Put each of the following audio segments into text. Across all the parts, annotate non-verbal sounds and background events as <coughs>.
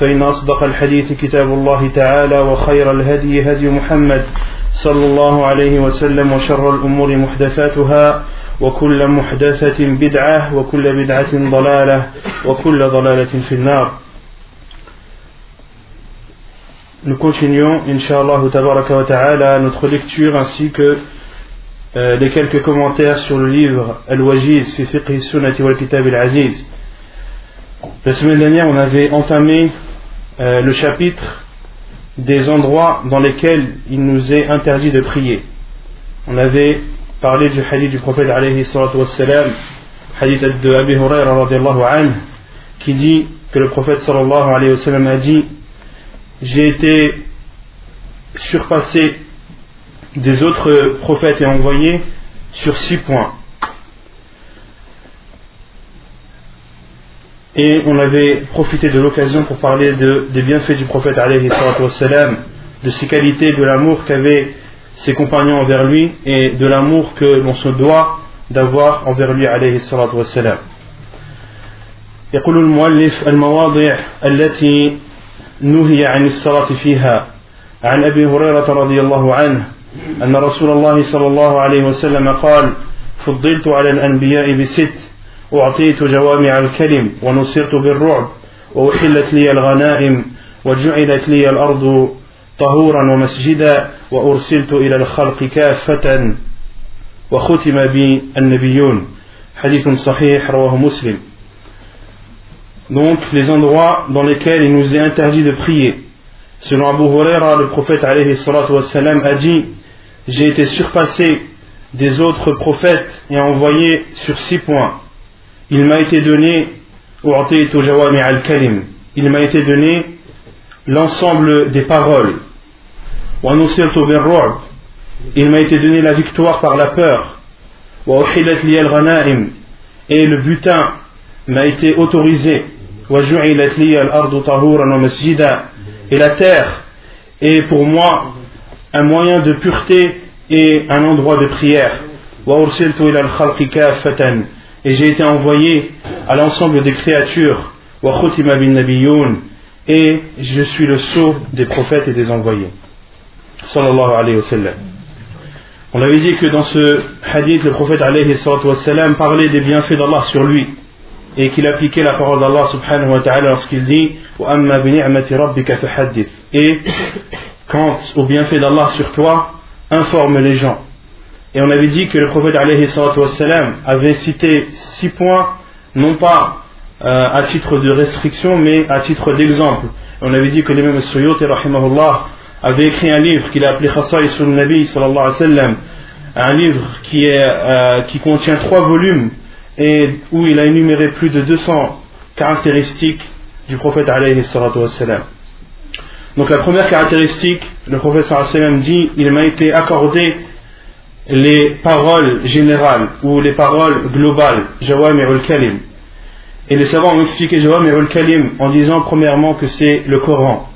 فإن أصدق الحديث كتاب الله تعالى وخير الهدي هدي محمد صلى الله عليه وسلم وشر الأمور محدثاتها وكل محدثة بدعة وكل بدعة ضلالة وكل ضلالة في النار Nous continuons, Inch'Allah wa ta'ala, notre lecture ainsi que euh, les quelques commentaires sur le livre Al-Wajiz fi fiqh sunnati wal kitab al-aziz. La semaine dernière, on avait entamé euh, le chapitre des endroits dans lesquels il nous est interdit de prier. On avait parlé du hadith du prophète alayhi wassalam, hadith de Abi Huraira qui dit que le prophète sallallahu alayhi wa a dit J'ai été surpassé des autres prophètes et envoyés sur six points. Et on avait profité de l'occasion pour parler de, des bienfaits du prophète alayhi wassalam, de ses qualités, de l'amour qu'avaient ses compagnons envers lui et de l'amour que l'on se doit d'avoir envers lui alayhi الصلاة والسلام يقول المؤلف المواضع التي نهي عن الصلاة فيها عن أبي هريرة رضي الله عنه أن رسول الله صلى الله عليه وسلم قال فضلت على الأنبياء بست أعطيت جوامع الكلم ونصرت بالرعب وأحلت لي الغنائم وجعلت لي الأرض طهورا ومسجدا وأرسلت إلى الخلق كافة وختم بي النبيون حديث صحيح رواه مسلم Donc les endroits dans lesquels il nous est interdit de prier. Selon Abu Huraira, le prophète alayhi wassalam, a dit J'ai été surpassé des autres prophètes et envoyé sur six points. Il m'a été donné il m'a été donné l'ensemble des paroles. Il m'a été donné la victoire par la peur. Et le butin m'a été autorisé. Et la terre est pour moi un moyen de pureté et un endroit de prière et j'ai été envoyé à l'ensemble des créatures et je suis le sceau des prophètes et des envoyés. Alayhi on avait dit que dans ce hadith le prophète parlait des bienfaits d'Allah sur lui et qu'il appliquait la parole d'Allah subhanahu wa ta'ala lorsqu'il dit et quant aux bienfaits d'Allah sur toi informe les gens et on avait dit que le prophète avait cité six points, non pas euh, à titre de restriction, mais à titre d'exemple. On avait dit que l'imam Suyuti avait écrit un livre qu'il a appelé Khassaïs nabi sallallahu alayhi wa un livre qui, est, euh, qui contient trois volumes et où il a énuméré plus de 200 caractéristiques du prophète alayhi Donc la première caractéristique, le prophète sallallahu alayhi wa dit, il m'a été accordé les paroles générales ou les paroles globales, Jawam et Kalim. Et les savants ont expliqué Jawam et Kalim en disant premièrement que c'est le Coran,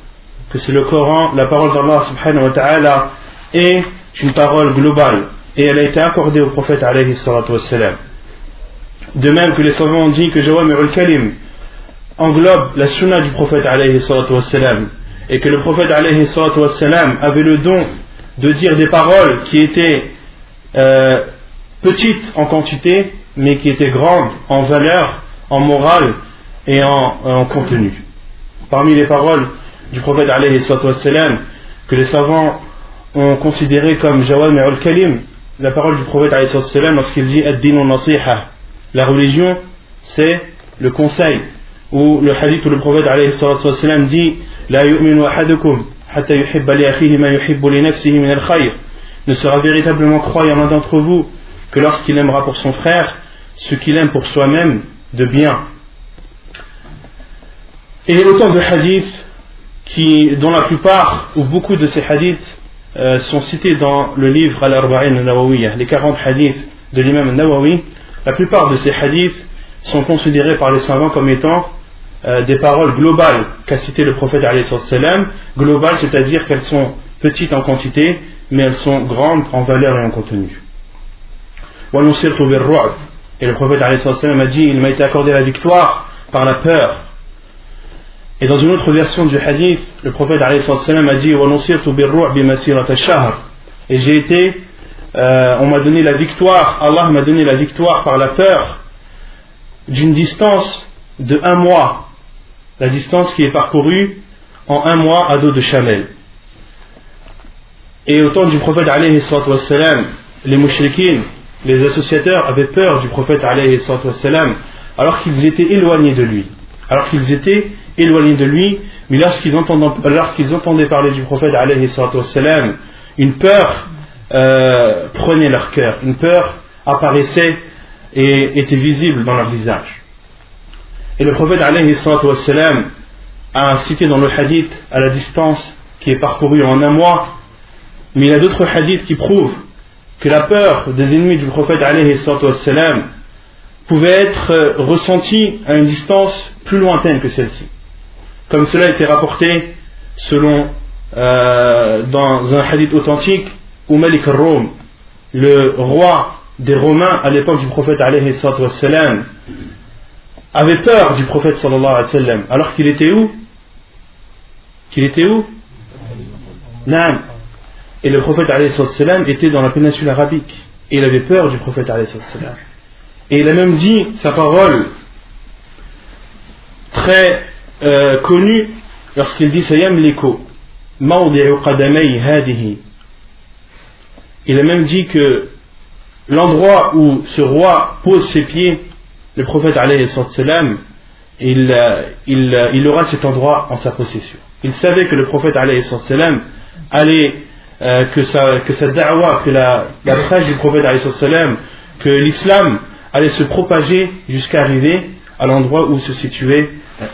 que c'est le Coran, la parole d'Allah subhanahu wa ta'ala est une parole globale et elle a été accordée au prophète alayhi salatu wassalam. De même que les savants ont dit que Jawam et Kalim englobe la sunna du prophète alayhi salatu wassalam et que le prophète alayhi salatu wassalam avait le don de dire des paroles qui étaient euh, petite en quantité, mais qui était grande en valeur, en morale et en, contenu. Parmi les paroles du prophète alayhi que les savants ont considéré comme Jawam al-Kalim, la parole du prophète lorsqu'il dit La religion, c'est le conseil. Ou le hadith où le prophète dit La yu'minu ahadukum hatta yuhibba li ma yuhibbu li nafsihi min al-khayr. Ne sera véritablement croyant l'un d'entre vous que lorsqu'il aimera pour son frère ce qu'il aime pour soi-même de bien. Et autant de hadiths qui, dont la plupart ou beaucoup de ces hadiths euh, sont cités dans le livre Al-Arba'in al-Nawawiyah, les 40 hadiths de l'imam al-Nawawi, la plupart de ces hadiths sont considérés par les savants comme étant euh, des paroles globales qu'a cité le prophète globales c'est-à-dire qu'elles sont petites en quantité, mais elles sont grandes en valeur et en contenu. Et le prophète a dit, il m'a été accordé la victoire par la peur. Et dans une autre version du hadith, le prophète a dit, et j'ai été, euh, on m'a donné la victoire, Allah m'a donné la victoire par la peur d'une distance de un mois la distance qui est parcourue en un mois à dos de chamel. Et au temps du prophète les mouchriquins, les associateurs avaient peur du prophète alors qu'ils étaient éloignés de lui. Alors qu'ils étaient éloignés de lui, mais lorsqu'ils entendaient, parler du prophète une peur euh, prenait leur cœur, une peur apparaissait et était visible dans leur visage. Et le prophète wassalam, a cité dans le hadith à la distance qui est parcourue en un mois, mais il y a d'autres hadiths qui prouvent que la peur des ennemis du prophète wassalam, pouvait être euh, ressentie à une distance plus lointaine que celle-ci. Comme cela a été rapporté selon euh, dans un hadith authentique où Malik al-Rum, le roi des Romains à l'époque du prophète wassalam, avait peur du prophète sallallahu alayhi wa alors qu'il était où? Qu'il était où? Naam. Et le prophète était dans la péninsule arabique. Et il avait peur du prophète. Et il a même dit sa parole très euh, connue lorsqu'il dit Sayam liko. Il a même dit que l'endroit où ce roi pose ses pieds le prophète il, euh, il, euh, il aura cet endroit en sa possession. Il savait que le prophète allait, euh, que, sa, que sa da'wa, que la, prêche du prophète que l'islam allait se propager jusqu'à arriver à l'endroit où se situait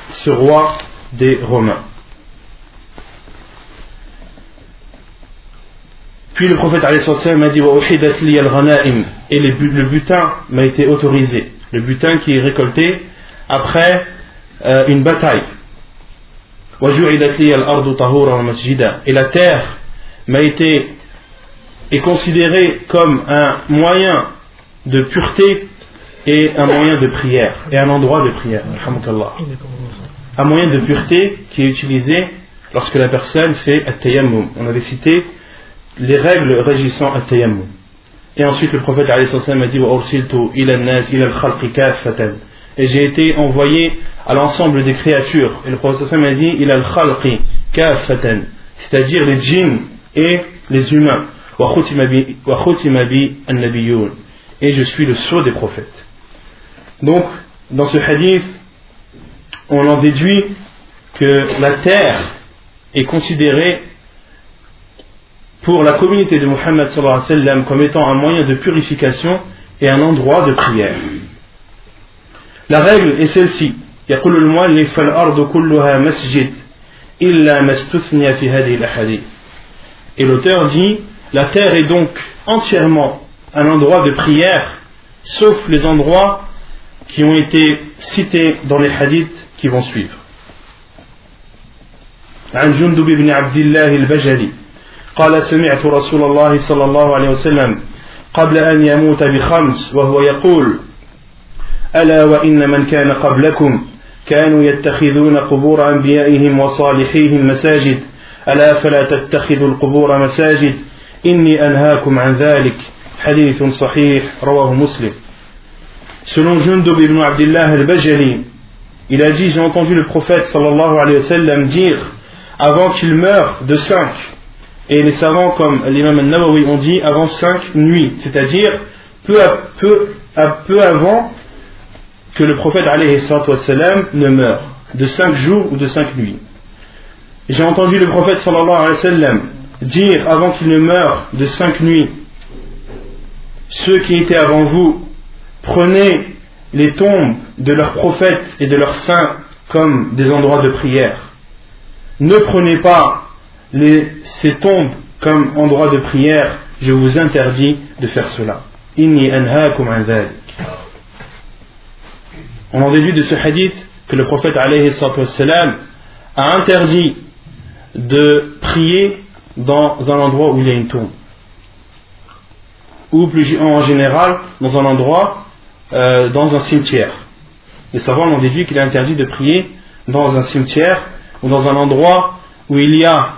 ce roi des Romains. Puis le prophète a dit et le butin m'a été autorisé le butin qui est récolté après euh, une bataille. Et la terre m'a été est considérée comme un moyen de pureté et un moyen de prière et un endroit de prière. Un moyen de pureté qui est utilisé lorsque la personne fait at-tayammum. On avait cité les règles régissant at-tayammum. Et ensuite le prophète a dit Et j'ai été envoyé à l'ensemble des créatures. Et le prophète a dit c'est-à-dire les djinns et les humains. Et je suis le sceau des prophètes. Donc, dans ce hadith, on en déduit que la terre est considérée pour la communauté de Muhammad comme étant un moyen de purification et un endroit de prière. La règle est celle-ci. Et l'auteur dit la terre est donc entièrement un endroit de prière sauf les endroits qui ont été cités dans les hadiths qui vont suivre. عن جندب بن عبد الله البجلي قال سمعت رسول الله صلى الله عليه وسلم قبل أن يموت بخمس وهو يقول ألا وإن من كان قبلكم كانوا يتخذون قبور أنبيائهم وصالحيهم مساجد ألا فلا تتخذوا القبور مساجد إني أنهاكم عن ذلك حديث صحيح رواه مسلم Selon Jundub ibn Abdullah al-Bajali, il a dit, j'ai entendu le prophète sallallahu alayhi wa sallam dire, avant qu'il meure de cinq, Et les savants comme l'imam al-Nawawi ont dit avant cinq nuits, c'est-à-dire peu, à peu, à peu avant que le prophète ne meure, de cinq jours ou de cinq nuits. J'ai entendu le prophète sallallahu alayhi wa sallam dire avant qu'il ne meure de cinq nuits ceux qui étaient avant vous, prenez les tombes de leurs prophètes et de leurs saints comme des endroits de prière. Ne prenez pas ces tombes comme endroits de prière, je vous interdis de faire cela. On en déduit de ce hadith que le prophète a interdit de prier dans un endroit où il y a une tombe ou plus en général dans un endroit, euh, dans un cimetière. Les savants ont déduit qu'il est interdit de prier dans un cimetière ou dans un endroit où il y a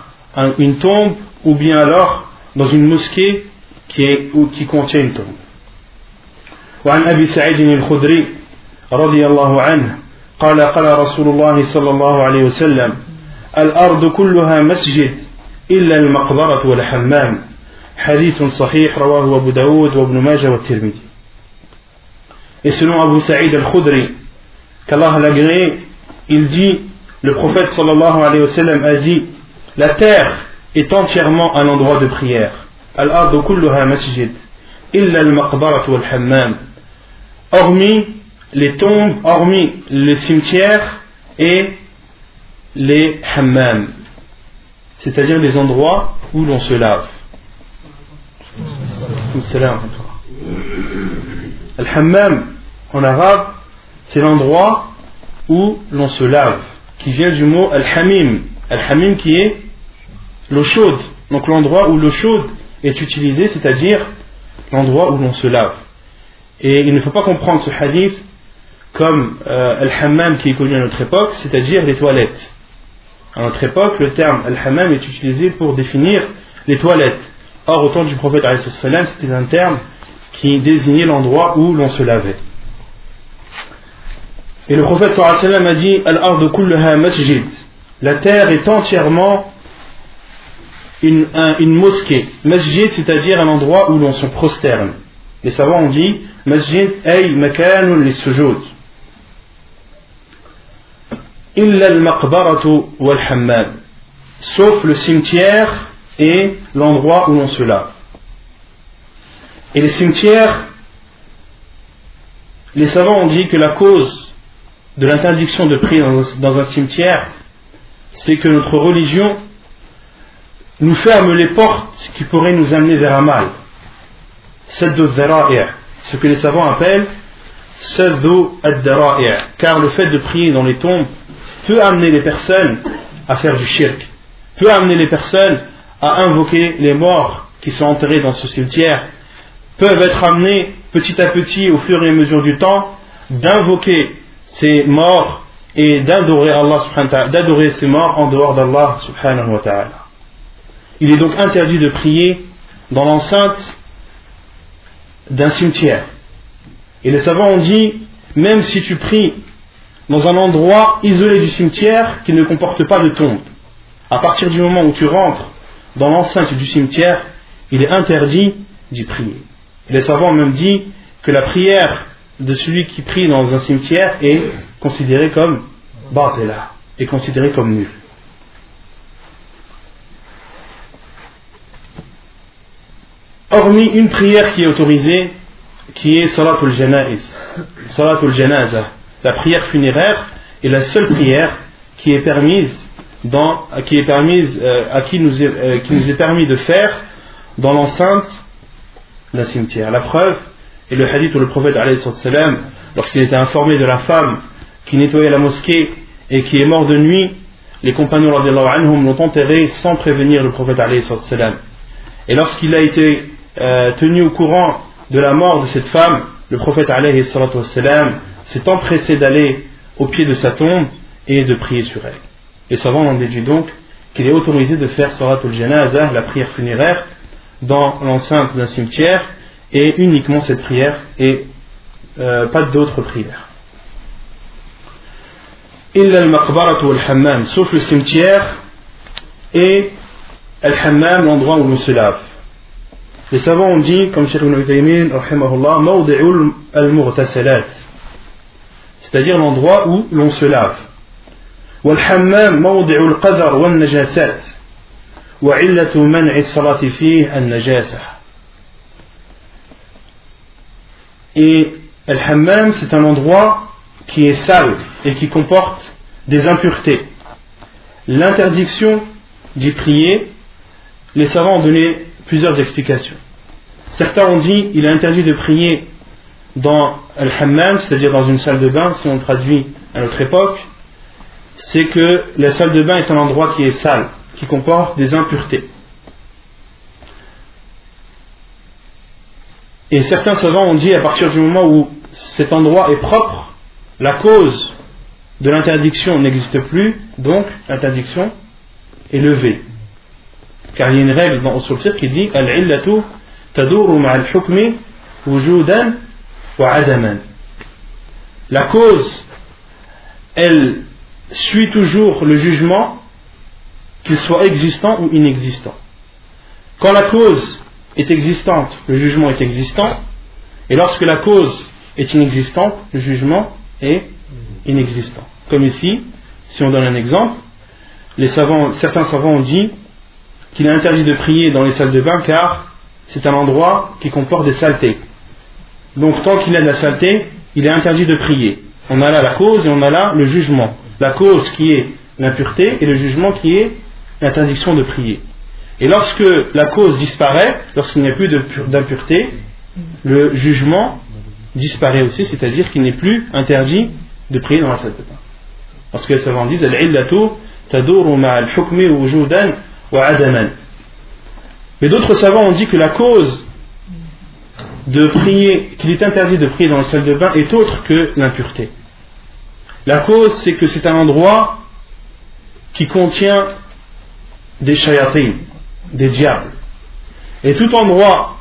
une tombe ou bien alors dans une mosquée qui, est, ou qui contient une tombe. وعن أبي سعيد الخدري رضي الله عنه قال قال رسول الله صلى الله عليه وسلم الأرض كلها مسجد إلا المقبرة والحمام rawahu Abu Daoud, wa Ibn Majah, wa Tirmidhi. Et selon Abu Sa'id al-Khudri, qu'Allah l'agréé, il dit, le prophète sallallahu alayhi wa sallam a dit, la terre est entièrement un endroit de prière. Al-ardu kulluha masjid, illa al-maqbarat wal hammam. Hormis les tombes, hormis les cimetières et les hammams, c'est-à-dire les endroits où l'on se lave. Al-Hammam, en arabe, c'est l'endroit où l'on se lave, qui vient du mot Al-Hamim. Al-Hamim qui est l'eau chaude. Donc l'endroit où l'eau chaude est utilisée, c'est-à-dire l'endroit où l'on se lave. Et il ne faut pas comprendre ce hadith comme euh, qui est connu à notre époque, c'est-à-dire les toilettes. À notre époque, le terme Al-Hammam est utilisé pour définir les toilettes. Or, au temps du prophète, c'était un terme qui désignait l'endroit où l'on se lavait. Et le prophète a dit masjid. La terre est entièrement une, mosquée. Masjid, c'est-à-dire un endroit où l'on se prosterne. Les savants ont dit Masjid ay makanun li sujud. Sauf le cimetière et l'endroit où l'on se lave. Et les cimetières, les savants ont dit que la cause de l'interdiction de prier dans un cimetière, c'est que notre religion nous ferme les portes qui pourraient nous amener vers un mal. Ce que les savants appellent car le fait de prier dans les tombes peut amener les personnes à faire du shirk, peut amener les personnes à invoquer les morts qui sont enterrés dans ce cimetière peuvent être amenés petit à petit au fur et à mesure du temps d'invoquer ces morts et d'adorer Allah d'adorer ces morts en dehors d'Allah subhanahu wa ta'ala. Il est donc interdit de prier dans l'enceinte d'un cimetière. Et les savants ont dit, même si tu pries dans un endroit isolé du cimetière qui ne comporte pas de tombe, à partir du moment où tu rentres dans l'enceinte du cimetière, il est interdit d'y prier. les savants ont même dit que la prière de celui qui prie dans un cimetière est considérée comme batela, est considérée comme nulle. Hormis une prière qui est autorisée, qui est Salatul Janaiz, Salatul la prière funéraire est la seule prière qui est permise dans, euh, à qui nous, est, euh, qui nous est permis de faire dans l'enceinte d'un cimetière. La preuve est le hadith où le prophète, lorsqu'il était informé de la femme qui nettoyait la mosquée et qui est mort de nuit, les compagnons anhum l'ont enterré sans prévenir le prophète. Et lorsqu'il a été euh, tenu au courant de la mort de cette femme, le prophète s'est empressé d'aller au pied de sa tombe et de prier sur elle. Les savants ont déduit donc qu'il est autorisé de faire Salatul Janazah, la prière funéraire, dans l'enceinte d'un cimetière, et uniquement cette prière, et euh, pas d'autres prières. Sauf le cimetière et al-hammam, l'endroit où l'on se lave. Les savants ont dit, comme Cheikh Ibn Uthaymin, al-mughtasalat, c'est-à-dire l'endroit où l'on se lave. والحمام موضع القذر والنجاسات وعلة منع الصلاة فيه النجاسة Et Al-Hammam, c'est un endroit qui est sale et qui comporte des impuretés. L'interdiction d'y prier, les savants ont donné plusieurs explications. Certains ont dit il est interdit de prier dans Al-Hammam, c'est-à-dire dans une salle de bain, si on traduit à notre époque, c'est que la salle de bain est un endroit qui est sale, qui comporte des impuretés. Et certains savants ont dit à partir du moment où cet endroit est propre, la cause de l'interdiction n'existe plus, donc l'interdiction est levée. Car il y a une règle dans Usul qui dit Al-illatu taduru ma'al hukmi wujudan. La cause, elle suit toujours le jugement, qu'il soit existant ou inexistant. Quand la cause est existante, le jugement est existant, et lorsque la cause est inexistante, le jugement est inexistant. Comme ici, si on donne un exemple, certains savants ont dit qu'il est interdit de prier dans les salles de bain car c'est un endroit qui comporte des saletés. Donc tant qu'il a de la saleté, il est interdit de prier. On a là la cause et on a là le jugement. La cause qui est l'impureté et le jugement qui est l'interdiction de prier. Et lorsque la cause disparaît, lorsqu'il n'y a plus d'impureté, le jugement disparaît aussi, c'est-à-dire qu'il n'est plus interdit de prier dans la salle de bain. Parce que les savants disent Mais d'autres savants ont dit que la cause de prier, qu'il est interdit de prier dans la salle de bain est autre que l'impureté. La cause, c'est que c'est un endroit qui contient des shayatin, des diables. Et tout endroit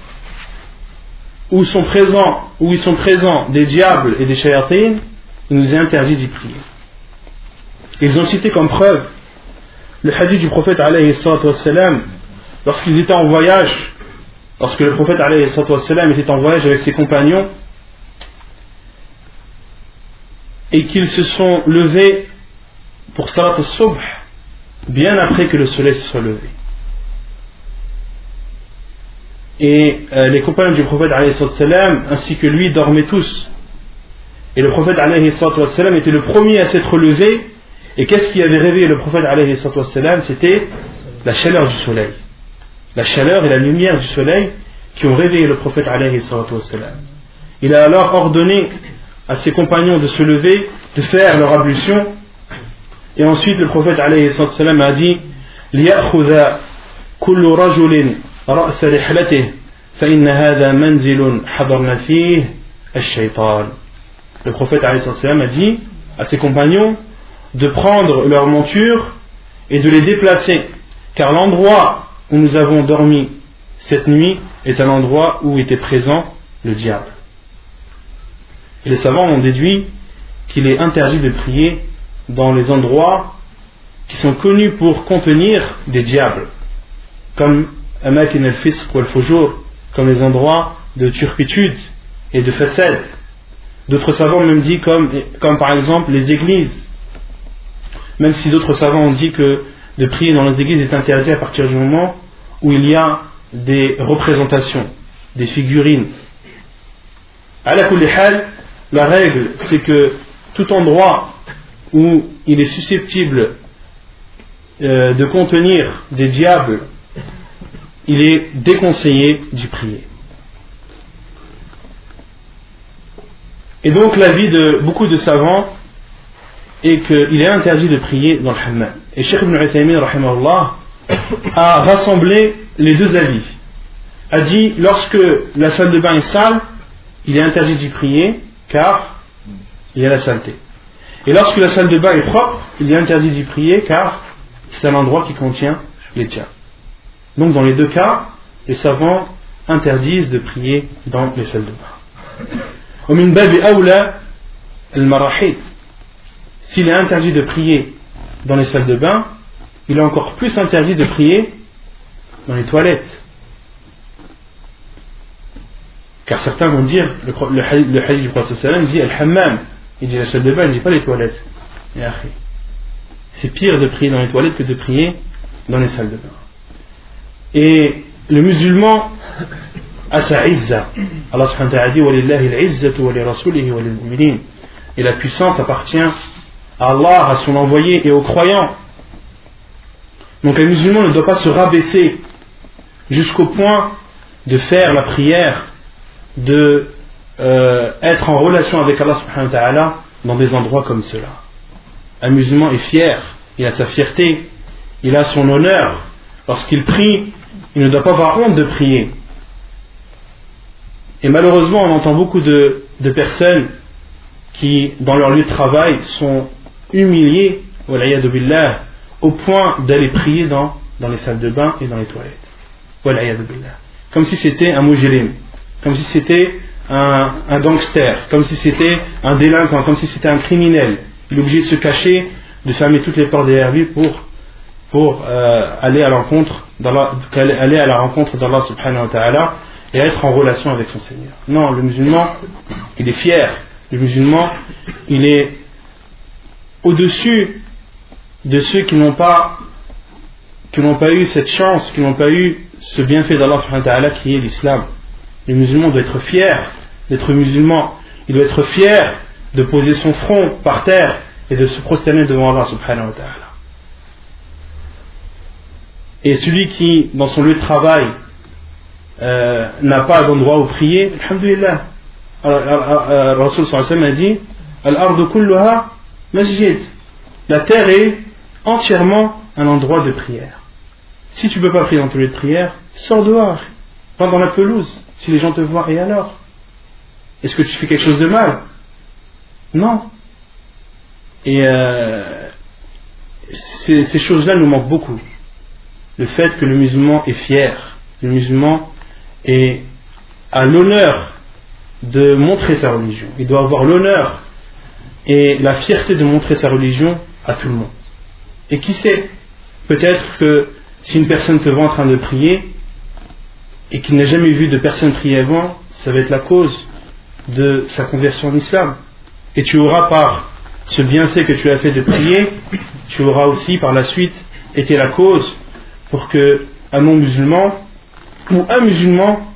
où sont présents, où ils sont présents des diables et des shayatin, il nous est interdit d'y prier. Ils ont cité comme preuve le hadith du prophète lorsqu'ils étaient en voyage, lorsque le prophète était en voyage avec ses compagnons, et qu'ils se sont levés pour Salat al-Subh bien après que le soleil se soit levé. Et euh, les compagnons du prophète ainsi que lui dormaient tous. Et le prophète était le premier à s'être levé. Et qu'est-ce qui avait réveillé le prophète C'était la chaleur du soleil La chaleur et la lumière du soleil qui ont réveillé le prophète Il a alors ordonné à ses compagnons de se lever, de faire leur ablution. Et ensuite le prophète a dit ليأخذ كل رجل رأس رحلته فإن هذا منزل حضرنا فيه الشيطان le prophète a dit à ses compagnons de prendre leur monture et de les déplacer, car l'endroit où nous avons dormi cette nuit est un endroit où était présent le diable. Les savants ont déduit qu'il est interdit de prier dans les endroits qui sont connus pour contenir des diables, comme Amakin al-Fisq ou al comme les endroits de turpitude et de façade. D'autres savants même dit comme, comme par exemple les églises. Même si d'autres savants ont dit que de prier dans les églises est interdit à partir du moment où il y a des représentations, des figurines. À la la règle c'est que tout endroit où il est susceptible euh, de contenir des diables, il est déconseillé d'y prier. Et donc l'avis de beaucoup de savants est qu'il est interdit de prier dans le hammam. Et Sheikh ibn Uthaymin a rassemblé les deux avis. A dit lorsque la salle de bain est sale, il est interdit d'y prier car il y a la saleté. Et lorsque la salle de bain est propre, il est interdit d'y prier car c'est un endroit qui contient les tiens. Donc dans les deux cas, les savants interdisent de prier dans les salles de bain. S'il est interdit de prier dans les salles de bain il est encore plus interdit de prier dans les toilettes. Car certains vont dire, le, le, hadith du prophète dit Al-Hammam, il dit la salle de bain, il ne dit pas les toilettes. C'est pire de prier dans les toilettes que de prier dans les salles de bain. Et le musulman a sa izza. Allah subhanahu wa ta'ala dit wa Et la puissance appartient à Allah, à son envoyé et aux croyants. Donc un musulman ne doit pas se rabaisser jusqu'au point de faire la prière, de euh, être en relation avec Allah subhanahu wa ta'ala dans des endroits comme cela. Un musulman est fier, il a sa fierté, il a son honneur. Lorsqu'il prie, il ne doit pas avoir honte de prier. Et malheureusement, on entend beaucoup de, personnes qui, dans leur lieu de travail, sont humiliées, au point d'aller prier dans, les salles de bain et dans les toilettes. Comme si c'était un mujirim, comme si c'était un, un, gangster, comme si c'était un délinquant, comme si c'était un criminel. Il est obligé de se cacher, de fermer toutes les portes derrière lui pour, pour euh, aller à l'encontre aller à la rencontre d'Allah subhanahu wa ta'ala et être en relation avec son Seigneur. Non, le musulman, il est fier. Le musulman, il est au-dessus de ceux qui n'ont pas qui n'ont pas eu cette chance, qui n'ont pas eu ce bienfait d'Allah qui est l'islam. Le musulman doit être fier d'être musulman. Il doit être fier de poser son front par terre et de se prosterner devant Allah subhanahu. Et celui qui, dans son lieu de travail, euh, n'a pas d'endroit où prier, alhamdulillah. Rasul sallam a dit Al-ardu kulluha masjid. La terre est entièrement un endroit de prière. Si tu ne peux pas prier dans ton lieu de prière, sors dehors, va dans la pelouse. Si les gens te voient, et alors? Est-ce que tu fais quelque chose de mal? Non. Et euh, ces choses-là nous manquent beaucoup le fait que le musulman est fier, le musulman est, a l'honneur de montrer sa religion. Il doit avoir l'honneur et la fierté de montrer sa religion à tout le monde. Et qui sait, peut-être que si une personne te voit en train de prier et qu'il n'a jamais vu de personne prier avant, ça va être la cause de sa conversion en islam. Et tu auras par ce bienfait que tu as fait de prier, tu auras aussi par la suite été la cause pour que un non-musulman ou un musulman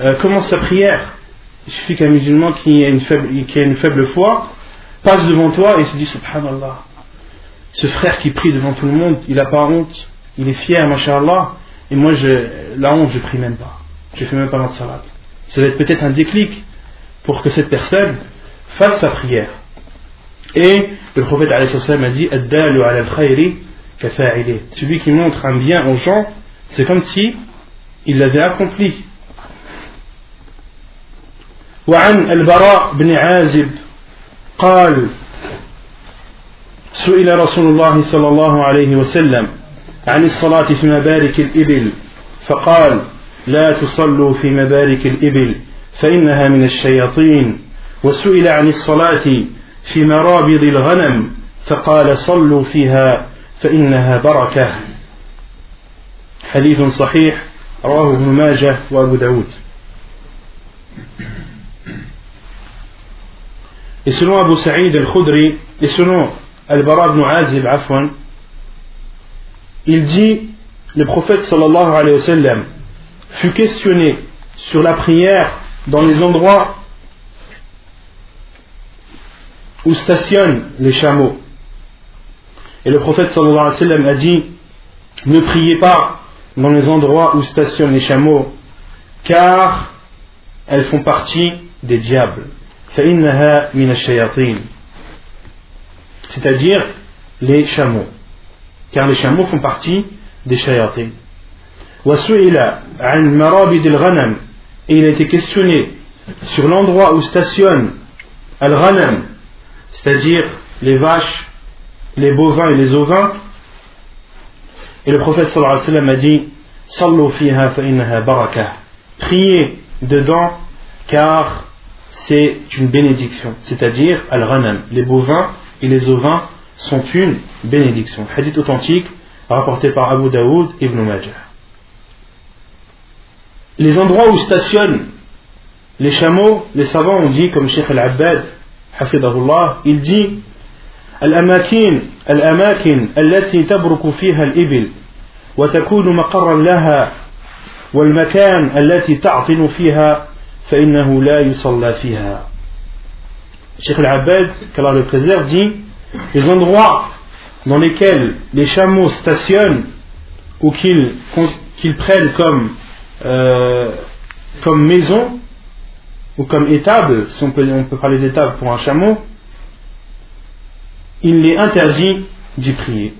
euh, commence sa prière. Il suffit qu'un musulman qui a, une faible, qui a une faible foi passe devant toi et se dit Subhanallah. Ce frère qui prie devant tout le monde, il n'a pas honte, il est fier, mashallah, et moi, je, la honte, je prie même pas. Je fais même pas ma salat. Ça va être peut-être un déclic pour que cette personne fasse sa prière. Et le prophète a dit Ad-dalu ala al celui qui montre un bien aux gens, c'est comme si il l'avait accompli. وعن البراء بن عازب قال سئل رسول الله صلى الله عليه وسلم عن الصلاة في مبارك الإبل فقال لا تصلوا في مبارك الإبل فإنها من الشياطين. وسئل عن الصلاة في مرابض الغنم فقال صلوا فيها فإنها بركة. حديث صحيح رواه ابن ماجه وأبو داود. Et selon Abu Sa'id al-Khudri, et selon Al-Bara ibn Azib, Afwan, il dit, le prophète sallallahu alayhi wa sallam fut questionné sur la prière dans les endroits où stationnent les chameaux. Et le prophète sallallahu alayhi wa sallam a dit Ne priez pas dans les endroits où stationnent les chameaux, car elles font partie des diables. C'est-à-dire les chameaux. Car les chameaux font partie des shayatin. Et il a été questionné sur l'endroit où stationnent al-ghanam, c'est-à-dire les vaches les bovins et les ovins. Et le prophète sallallahu a dit Sallu fiha baraka. Priez dedans car c'est une bénédiction, c'est-à-dire al-ranam. Les bovins et les ovins sont une bénédiction. Hadith authentique rapporté par Abu Daoud et Ibn Majah. Les endroits où stationnent les chameaux, les savants ont dit, comme Sheikh Al-Abbad, il dit Al-amakin, al-amakin, allati tabruku fiha al-ibil, wa takunu maqarran laha, wal makan allati ta'tinu fiha فإنه لا يصلى فيها Sheikh Al-Abbad, qu'Allah le préserve, dit les endroits dans lesquels les chameaux stationnent ou qu'ils qu prennent comme, euh, comme maison ou comme étable, si on peut, on peut parler d'étable pour un chameau, il est interdit d'y prier.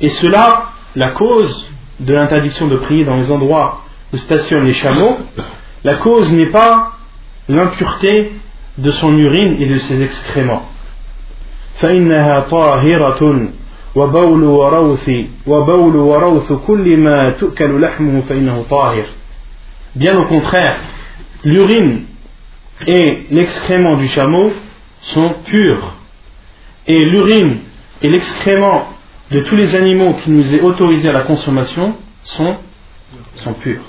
Et cela, la cause de l'interdiction de prier dans les endroits où stationnent les chameaux, la cause n'est pas l'impureté de son urine et de ses excréments. وبول وروث وبول وروث كل ما تؤكل لحمه فإنه طاهر Bien au contraire, l'urine et l'excrément du chameau sont purs. Et l'urine et l'excrément de tous les animaux qui nous est autorisé à la consommation sont, sont purs.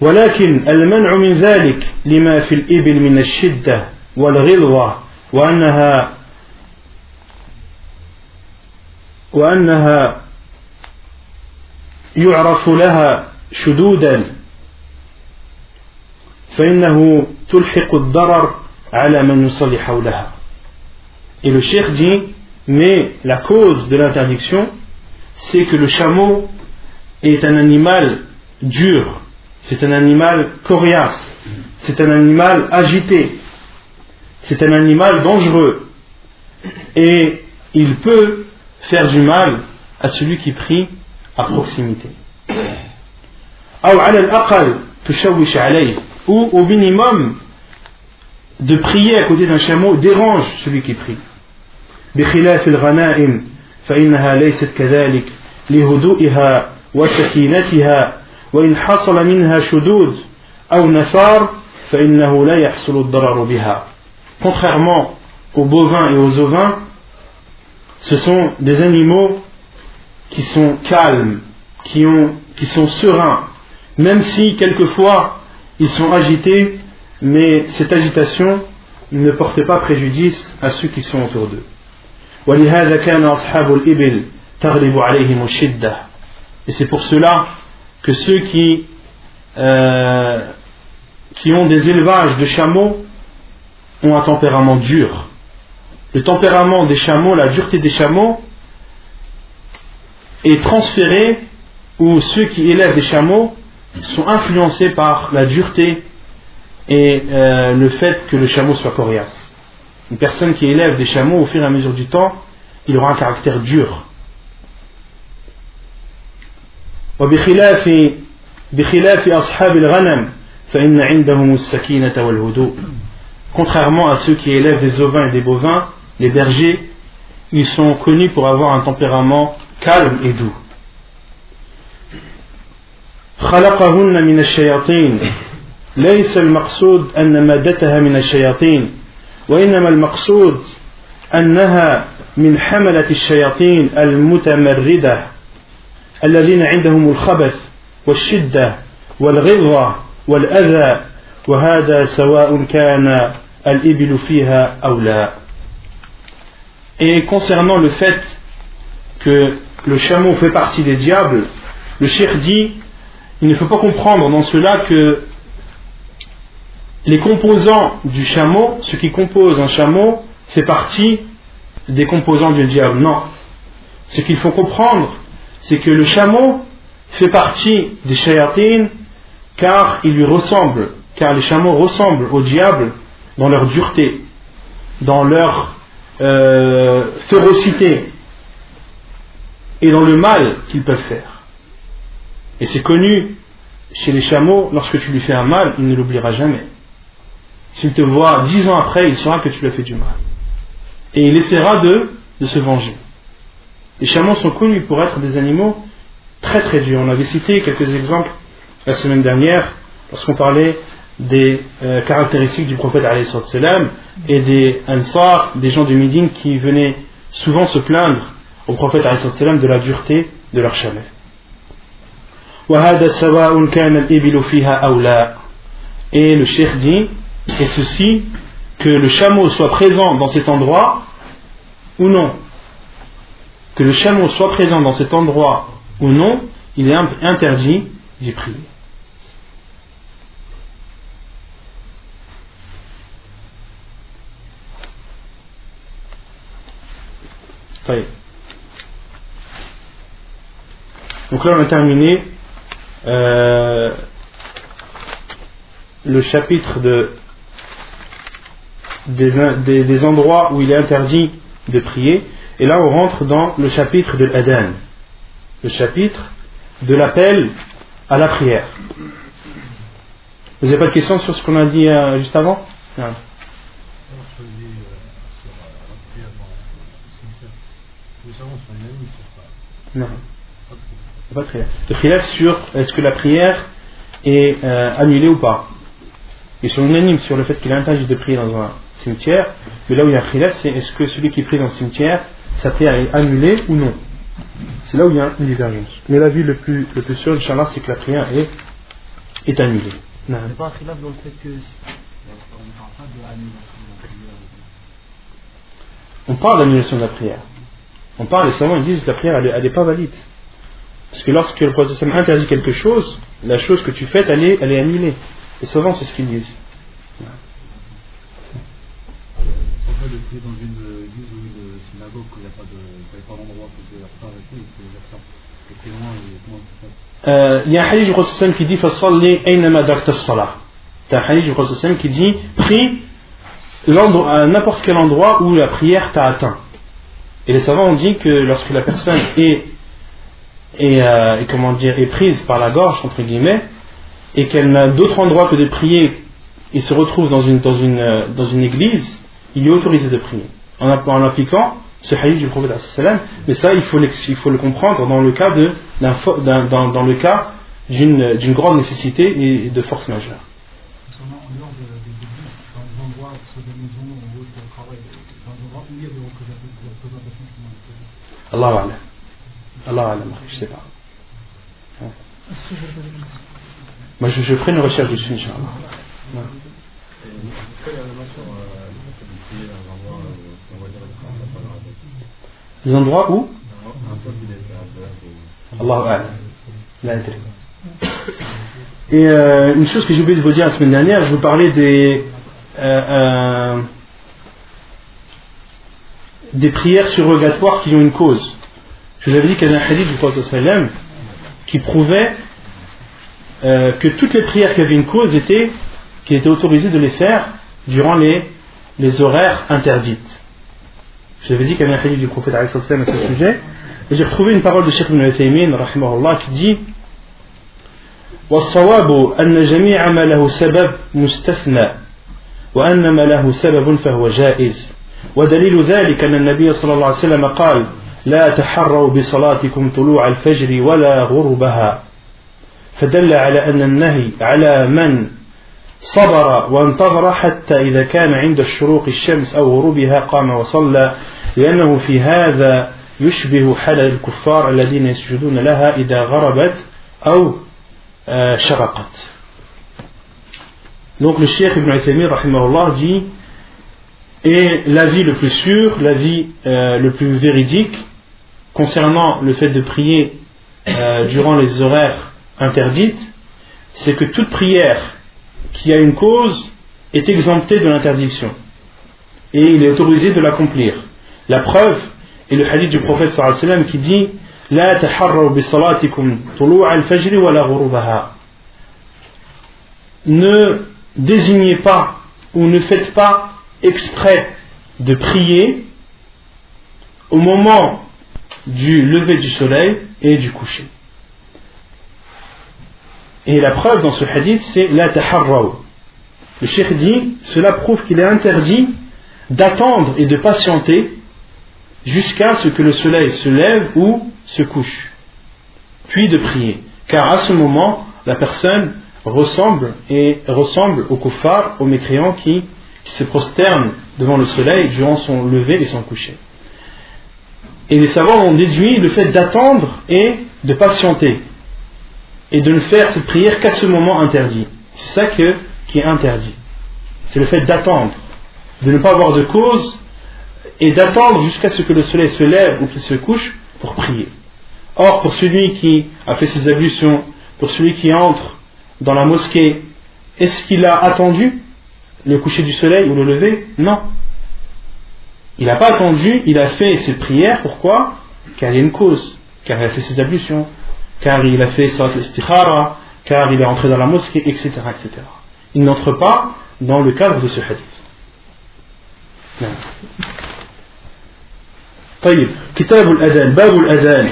ولكن المنع من ذلك لما في الإبل من الشدة والغلظة وأنها وأنها يعرف لها شدودا فإنه تلحق الضرر على من يصلي حولها et le cheikh dit, mais la cause de l'interdiction, c'est que le chameau est un animal dur, c'est un animal coriace, c'est un animal agité, c'est un animal dangereux. Et il peut faire du mal à celui qui prie à proximité. Ou au minimum, de prier à côté d'un chameau dérange celui qui prie. بخلاف الغنائم فإنها ليست كذلك لهدوئها وسكينتها وإن حصل منها شدود أو نثار فإنه لا يحصل الضرر بها. Contrairement aux bovins et aux ovins, ce sont des animaux qui sont calmes, qui, ont, qui sont sereins, même si quelquefois ils sont agités, mais cette agitation ne porte pas préjudice à ceux qui sont autour d'eux. Et c'est pour cela que ceux qui, euh, qui ont des élevages de chameaux ont un tempérament dur le tempérament des chameaux, la dureté des chameaux, est transféré ou ceux qui élèvent des chameaux sont influencés par la dureté et euh, le fait que le chameau soit coriace. Une personne qui élève des chameaux au fur et à mesure du temps, il aura un caractère dur. Contrairement à ceux qui élèvent des ovins et des bovins, les bergers, ils sont connus pour avoir un tempérament calme et doux. خلقهن من الشياطين ليس المقصود أن مادتها من الشياطين وإنما المقصود أنها من حملة الشياطين المتمردة الذين عندهم الخبث والشدة والغلظة والأذى وهذا سواء كان الإبل فيها أو لا. Et concernant le fait que le chameau fait partie des diables, le shir dit il ne faut pas comprendre dans cela que les composants du chameau, ce qui compose un chameau, fait partie des composants du diable. Non. Ce qu'il faut comprendre, c'est que le chameau fait partie des shayatines car il lui ressemble, car les chameaux ressemblent au diable dans leur dureté, dans leur euh, férocité et dans le mal qu'ils peuvent faire. Et c'est connu chez les chameaux, lorsque tu lui fais un mal, il ne l'oubliera jamais. S'il te voit dix ans après, il saura que tu lui as fait du mal. Et il essaiera de, de se venger. Les chameaux sont connus pour être des animaux très très durs. On avait cité quelques exemples la semaine dernière lorsqu'on parlait des euh, caractéristiques du prophète et des Ansar, des gens de Médine qui venaient souvent se plaindre au prophète de la dureté de leur chameau. Et le cheikh dit, et ceci, que le chameau soit présent dans cet endroit ou non. Que le chameau soit présent dans cet endroit ou non, il est interdit d'y prier. Donc là, on a terminé euh, le chapitre de, des, des, endroits où il est interdit de prier. Et là, on rentre dans le chapitre de l'Adan, le chapitre de l'appel à la prière. Vous n'avez pas de questions sur ce qu'on a dit euh, juste avant? Non. Non. Pas de Le khilaf sur est-ce que la prière est euh, annulée ou pas? Ils sont unanimes sur le fait qu'il est interdit de prier dans un cimetière, mais là où il y a un khilaf, c'est est-ce que celui qui prie dans le cimetière, sa prière est annulée ou non? C'est là où il y a une divergence. Mais l'avis le plus, le plus sûr, Inch'Allah, c'est que la prière est, est annulée. Il n'y a pas un khilaf dans le fait que. On parle d'annulation de la prière. On parle, les savants ils disent que la prière elle n'est pas valide. Parce que lorsque le prophète interdit quelque chose, la chose que tu fais, elle est, elle est annulée. Et souvent, c'est ce qu'ils disent. Euh, il y a un hadith du Prophète qui dit Fasalli aynama dakta salah. Il a un hadith du Prophète qui dit Prie à n'importe quel endroit où la prière t'a atteint. Et les savants ont dit que lorsque la personne est, euh, comment dire, est prise par la gorge, entre guillemets, et qu'elle n'a d'autre endroit que de prier, et se retrouve dans une, dans une, euh, dans une église, il est autorisé de prier. En, en appliquant ce hadith du prophète, mais ça, il faut, il faut le comprendre dans le cas de, dans, dans le cas d'une grande nécessité et de force majeure. Allah Allah. Allah Allah, je sais pas. Moi, je, je ferai une recherche dessus, Inch'Allah. Les endroits où? Allah Et euh, une chose que j'ai oublié de vous dire la semaine dernière, je vous parlais des, euh, euh, des prières surrogatoires qui ont une cause. Je vous avais dit qu'il y avait un hadith du Prophète qui prouvait que toutes les prières qui avaient une cause étaient, qu'il était autorisé de les faire durant les, les horaires interdites. Je vous avais dit qu'il y avait un hadith du Prophète à ce sujet. Et j'ai retrouvé une parole de Sheikh ibn Uthaymin qui dit والصواب أن جميع ما له سبب مستثنى وأن ما له سبب فهو جائز ودليل ذلك أن النبي صلى الله عليه وسلم قال لا تحروا بصلاتكم طلوع الفجر ولا غربها فدل على أن النهي على من صبر وانتظر حتى إذا كان عند الشروق الشمس أو غروبها قام وصلى لأنه في هذا يشبه حال الكفار الذين يسجدون لها إذا غربت أو شرقت Donc le Cheikh Ibn Uthaymin dit Et l'avis le plus sûr, l'avis euh, le plus véridique concernant le fait de prier euh, durant les horaires interdites, c'est que toute prière qui a une cause est exemptée de l'interdiction. Et il est autorisé de l'accomplir. La preuve est le hadith du prophète sallam qui dit La Ne désignez pas ou ne faites pas exprès de prier au moment du lever du soleil et du coucher. Et la preuve dans ce hadith, c'est la. Le cheikh dit, cela prouve qu'il est interdit d'attendre et de patienter jusqu'à ce que le soleil se lève ou se couche, puis de prier. Car à ce moment, la personne ressemble et ressemble au kuffar, au mécréant qui qui se prosterne devant le soleil durant son lever et son coucher. Et les savants ont déduit le fait d'attendre et de patienter. Et de ne faire cette prière qu'à ce moment interdit. C'est ça qui est interdit. C'est le fait d'attendre. De ne pas avoir de cause et d'attendre jusqu'à ce que le soleil se lève ou qu'il se couche pour prier. Or, pour celui qui a fait ses ablutions, pour celui qui entre dans la mosquée, est-ce qu'il a attendu le coucher du soleil ou le lever? Non. Il n'a pas attendu, il a fait ses prières, pourquoi? Car il y a une cause, car il a fait ses ablutions, car il a fait sa istikhara, car il est entré dans la mosquée, etc. etc. Il n'entre pas dans le cadre de ce hadith. طيب كتاب الأذان باب الأذان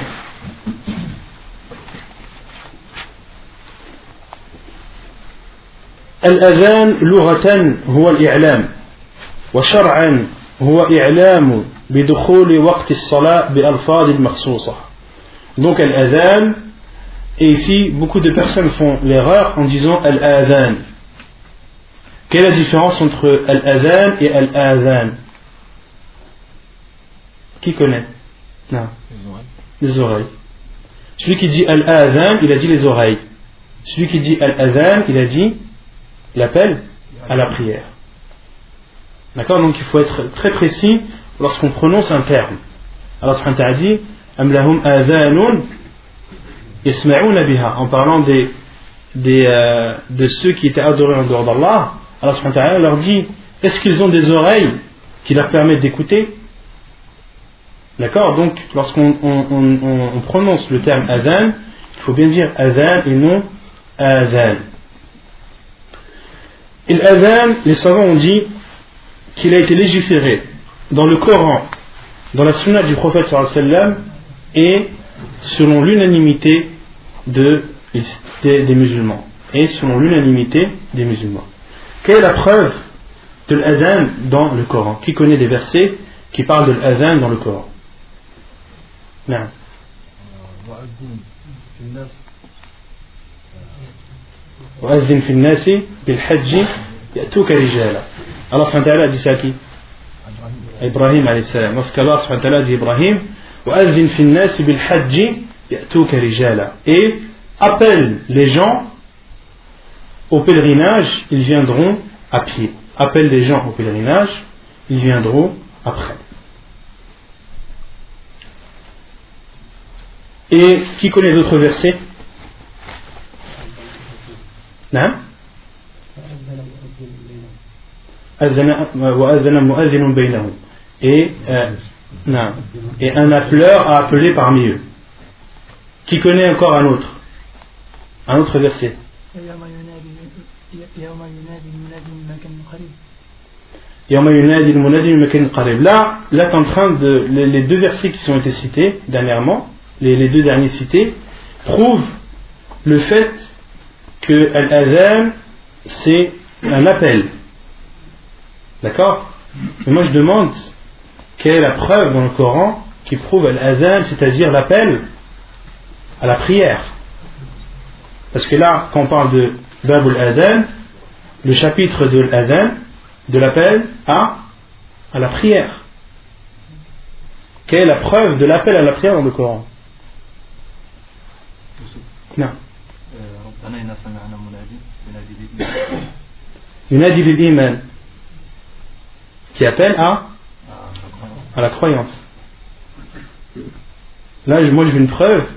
الأذان لغة هو الإعلام وشرعا هو إعلام بدخول وقت الصلاة بألفاظ مخصوصة donc الأذان et ici beaucoup de personnes font l'erreur en disant al-adhan. Quelle est la différence entre al-adhan et al-adhan? Qui connaît? Non. Les oreilles. Celui qui dit al-adhan il a dit les oreilles. Celui qui dit al-adhan il a dit l'appel à la prière. D'accord? Donc il faut être très précis lorsqu'on prononce un terme. Allah subhanahu wa ta'ala dit en parlant des, des, euh, de ceux qui étaient adorés en dehors d'Allah. Allah leur dit est-ce qu'ils ont des oreilles qui leur permettent d'écouter? D'accord? Donc lorsqu'on on, on, prononce le terme adhan, il faut bien dire adhan et non adhan. Et l'adhan, les savants ont dit qu'il a été légiféré dans le Coran, dans la sunna du prophète sallam et selon l'unanimité de, des, musulmans. Et selon l'unanimité des musulmans. Quelle est la preuve de l'adhan dans le Coran Qui connaît des versets qui parlent de l'adhan dans le Coran non. وأذن في الناس بالحج يأتوك رجالا الله سبحانه وتعالى dit ça à qui Ibrahim alayhi salam lorsqu'Allah subhanahu wa ta'ala dit Ibrahim وأذن في الناس بالحج يأتوك رجالا et appelle les gens au pèlerinage, ils viendront à pied. Appelle les gens au pèlerinage, ils viendront après. Et qui connaît d'autres versets? Hein non Et, euh, non. Et un appeleur a appelé parmi eux qui connaît encore un autre un autre verset Là, là en train de. Les, deux versets qui sont été cités dernièrement, les, les deux derniers cités, prouvent le fait que l'adhan, c'est un appel. D'accord? Mais moi je demande quelle est la preuve dans le Coran qui prouve l'adhan, c'est-à-dire l'appel? à la prière. Parce que là, quand on parle de Babul Adhan, le chapitre de l'Adhan, de l'appel à, à la prière. Quelle est la preuve de l'appel à la prière dans le Coran? Non. Yunadi bil qui appelle à à la croyance. Là, moi, j'ai une preuve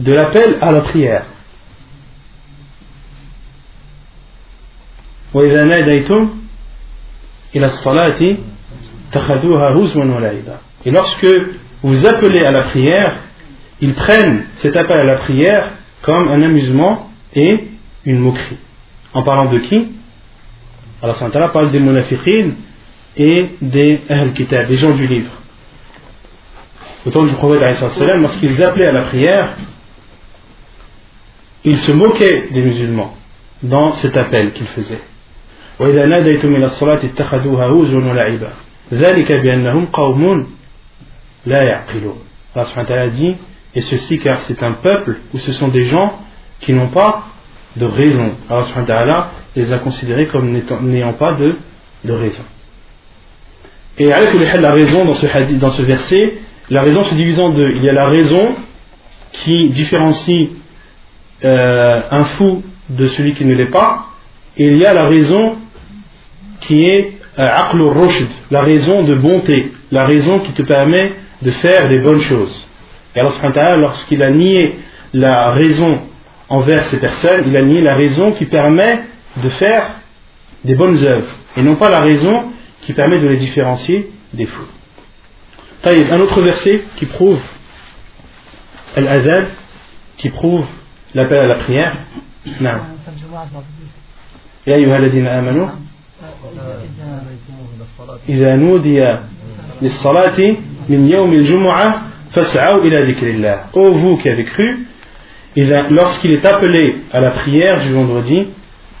de l'appel à la prière وإذا ناديتم إلى الصلاة اتخذوها هزوا ولعبا et lorsque vous appelez à la prière ils prennent cet appel à la prière comme un amusement et une moquerie. En parlant de qui Allah parle des munafiqin et des Ahl Kitab, des gens du livre. Au temps du prophète, lorsqu'ils appelaient à la prière, il se moquait des musulmans dans cet appel qu'il faisait. وإذا ناديتم إلى الصلاة اتخذوها هزوا ولعبا ذلك بأنهم قوم لا يعقلون. Allah subhanahu wa ta'ala dit et ceci car c'est un peuple ou ce sont des gens qui n'ont pas de raison Allah subhanahu wa ta'ala les a considérés comme n'ayant pas de, de raison. Et avec la raison dans ce, hadith, dans ce verset la raison se divise en deux. Il y a la raison qui différencie euh, un fou de celui qui ne l'est pas, il y a la raison qui est euh, la raison de bonté, la raison qui te permet de faire des bonnes choses. Et Allah lorsqu'il a nié la raison envers ces personnes, il a nié la raison qui permet de faire des bonnes œuvres, et non pas la raison qui permet de les différencier des fous. Un autre verset qui prouve al qui prouve l'appel à la prière. Non. يا أيها الذين آمنوا إذا نودي للصلاة من يوم الجمعة فاسعوا إلى ذكر الله. Ô vous qui avez cru, lorsqu'il est appelé à la prière du vendredi,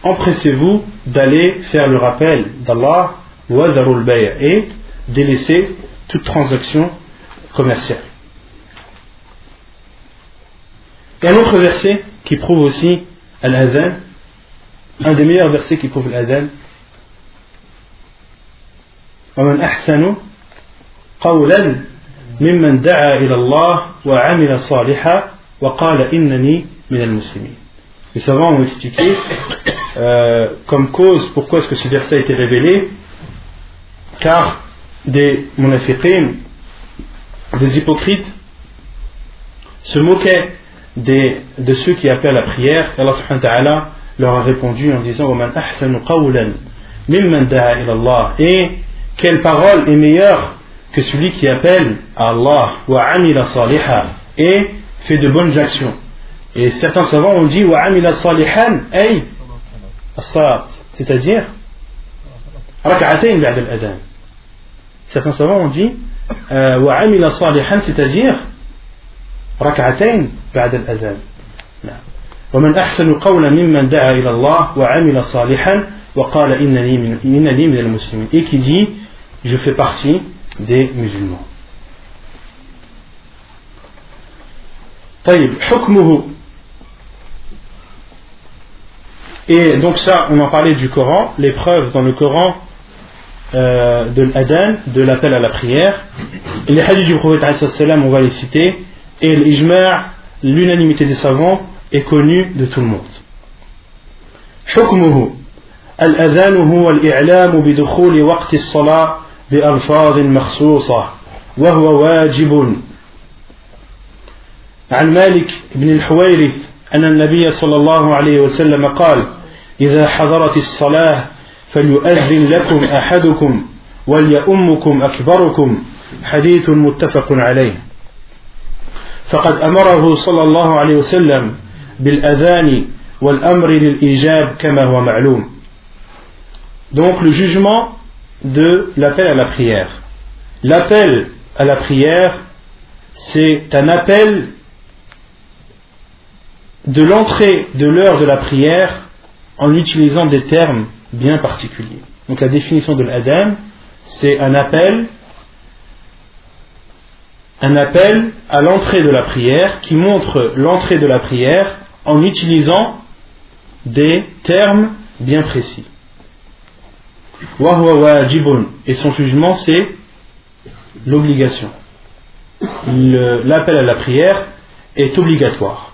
empressez-vous d'aller faire le rappel d'Allah et délaisser toute transaction commerciale. un autre verset qui prouve aussi al un des meilleurs versets qui prouve l'adhan, ومن أحسن قولا ممن دعا إلى الله وعمل صالحا وقال إنني من المسلمين Les savants ont expliqué euh, comme cause pourquoi est-ce que ce verset a été révélé, car des munafiqin, des hypocrites, se moquaient de ceux qui appellent à la prière. Allah subhanahu wa ta'ala leur a répondu en disant Et quelle parole est meilleure que celui qui appelle à Allah et fait de bonnes actions. Et certains savants ont dit c'est-à-dire Certains savants ont dit c'est-à-dire ركعتين بعد الأذان نعم ومن أحسن قولا ممن دعا إلى الله وعمل صالحا وقال إنني من, إنني من المسلمين et qui dit je fais partie des musulmans طيب حكمه Et donc ça, on en parlait du Coran, les preuves dans le Coran euh, de l'adhan, de l'appel à la prière. Et les hadiths du prophète, on va les citer. Et l'ijma', l'unanimité des savants, est connue de tout le monde. حكمه الأذان هو الإعلام بدخول وقت الصلاة بألفاظ مخصوصة وهو واجب عن مالك بن الحويرث أن النبي صلى الله عليه وسلم قال إذا حضرت الصلاة فليؤذن لكم أحدكم وليؤمكم أكبركم حديث متفق عليه فقد أمره صلى الله عليه وسلم بالأذان والأمر للإيجاب كما هو معلوم Donc le jugement de l'appel à la prière. L'appel à la prière, c'est un appel de l'entrée de l'heure de la prière en utilisant des termes bien particuliers. Donc la définition de l'adam, c'est un appel un appel à l'entrée de la prière qui montre l'entrée de la prière en utilisant des termes bien précis. Et son jugement, c'est l'obligation. L'appel à la prière est obligatoire.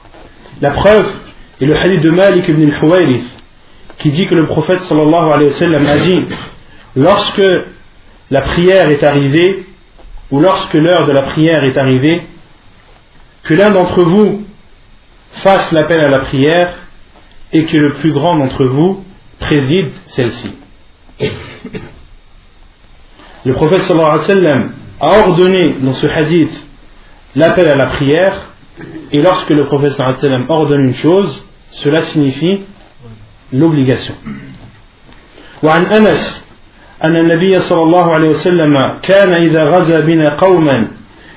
La preuve est le hadith de Malik ibn al qui dit que le prophète sallallahu alayhi wa sallam a dit lorsque la prière est arrivée ou lorsque l'heure de la prière est arrivée, que l'un d'entre vous fasse l'appel à la prière et que le plus grand d'entre vous préside celle-ci. Le prophète sallallahu alayhi wa sallam a ordonné dans ce hadith l'appel à la prière et lorsque le prophète sallallahu alayhi wa sallam ordonne une chose, cela signifie l'obligation. أن النبي صلى الله عليه وسلم كان إذا غزا بنا قوما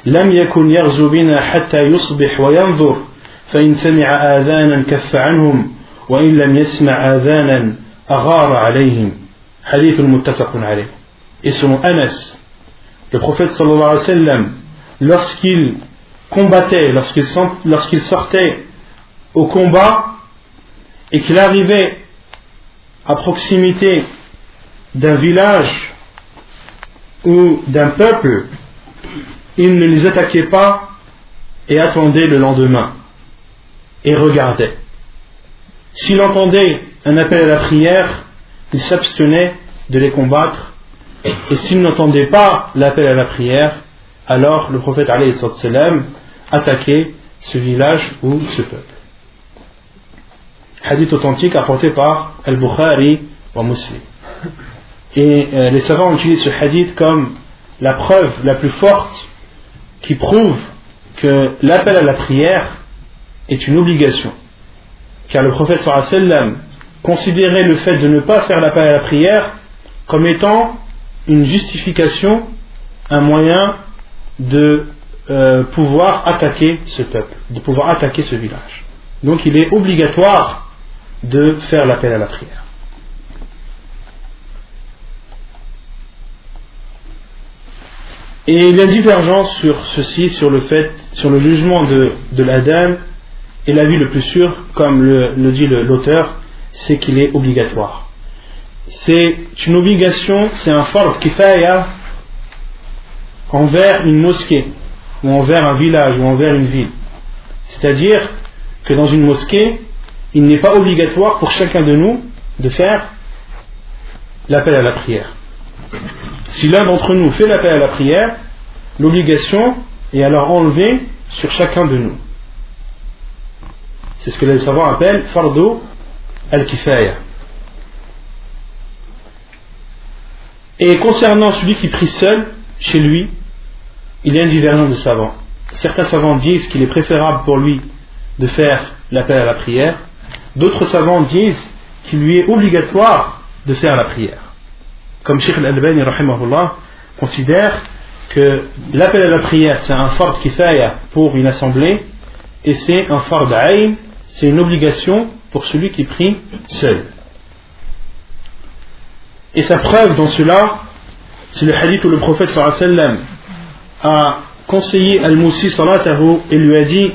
لم يكن يغزو بنا حتى يصبح وينظر فإن سمع آذانا كف عنهم وإن لم يسمع آذانا أغار عليهم. حديث متفق عليه. اسم أنس. للخفيت صلى الله عليه وسلم lorsqu'il combattait, lorsqu'il lorsqu sortait au combat et qu'il arrivait à proximité d'un village ou d'un peuple, il ne les attaquait pas et attendait le lendemain et regardait. S'il entendait un appel à la prière, il s'abstenait de les combattre et s'il n'entendait pas l'appel à la prière, alors le prophète salam attaquait ce village ou ce peuple. Hadith authentique apporté par Al-Bukhari ou Muslim. Et euh, les savants utilisent ce hadith comme la preuve la plus forte qui prouve que l'appel à la prière est une obligation. Car le prophète sallam considérait le fait de ne pas faire l'appel à la prière comme étant une justification, un moyen de euh, pouvoir attaquer ce peuple, de pouvoir attaquer ce village. Donc il est obligatoire de faire l'appel à la prière. Et il y a divergence sur ceci, sur le fait, sur le jugement de, de l'Adam, et l'avis le plus sûr, comme le, dit l'auteur, c'est qu'il est obligatoire. C'est une obligation, c'est un fard kifaya envers une mosquée, ou envers un village, ou envers une ville. C'est-à-dire que dans une mosquée, il n'est pas obligatoire pour chacun de nous de faire l'appel à la prière. Si l'un d'entre nous fait l'appel à la prière, l'obligation est alors enlevée sur chacun de nous. C'est ce que les savants appellent fardo al-kifaya. Et concernant celui qui prie seul, chez lui, il y a une divergence des savants. Certains savants disent qu'il est préférable pour lui de faire l'appel à la prière. D'autres savants disent qu'il lui est obligatoire de faire la prière comme Sheikh Al-Albani considère que l'appel à la prière c'est un fard kifaya pour une assemblée et c'est un fard aïm, c'est une obligation pour celui qui prie seul. Et sa preuve dans cela, c'est le hadith où le prophète sallam a conseillé Al-Moussi salatahu et lui a dit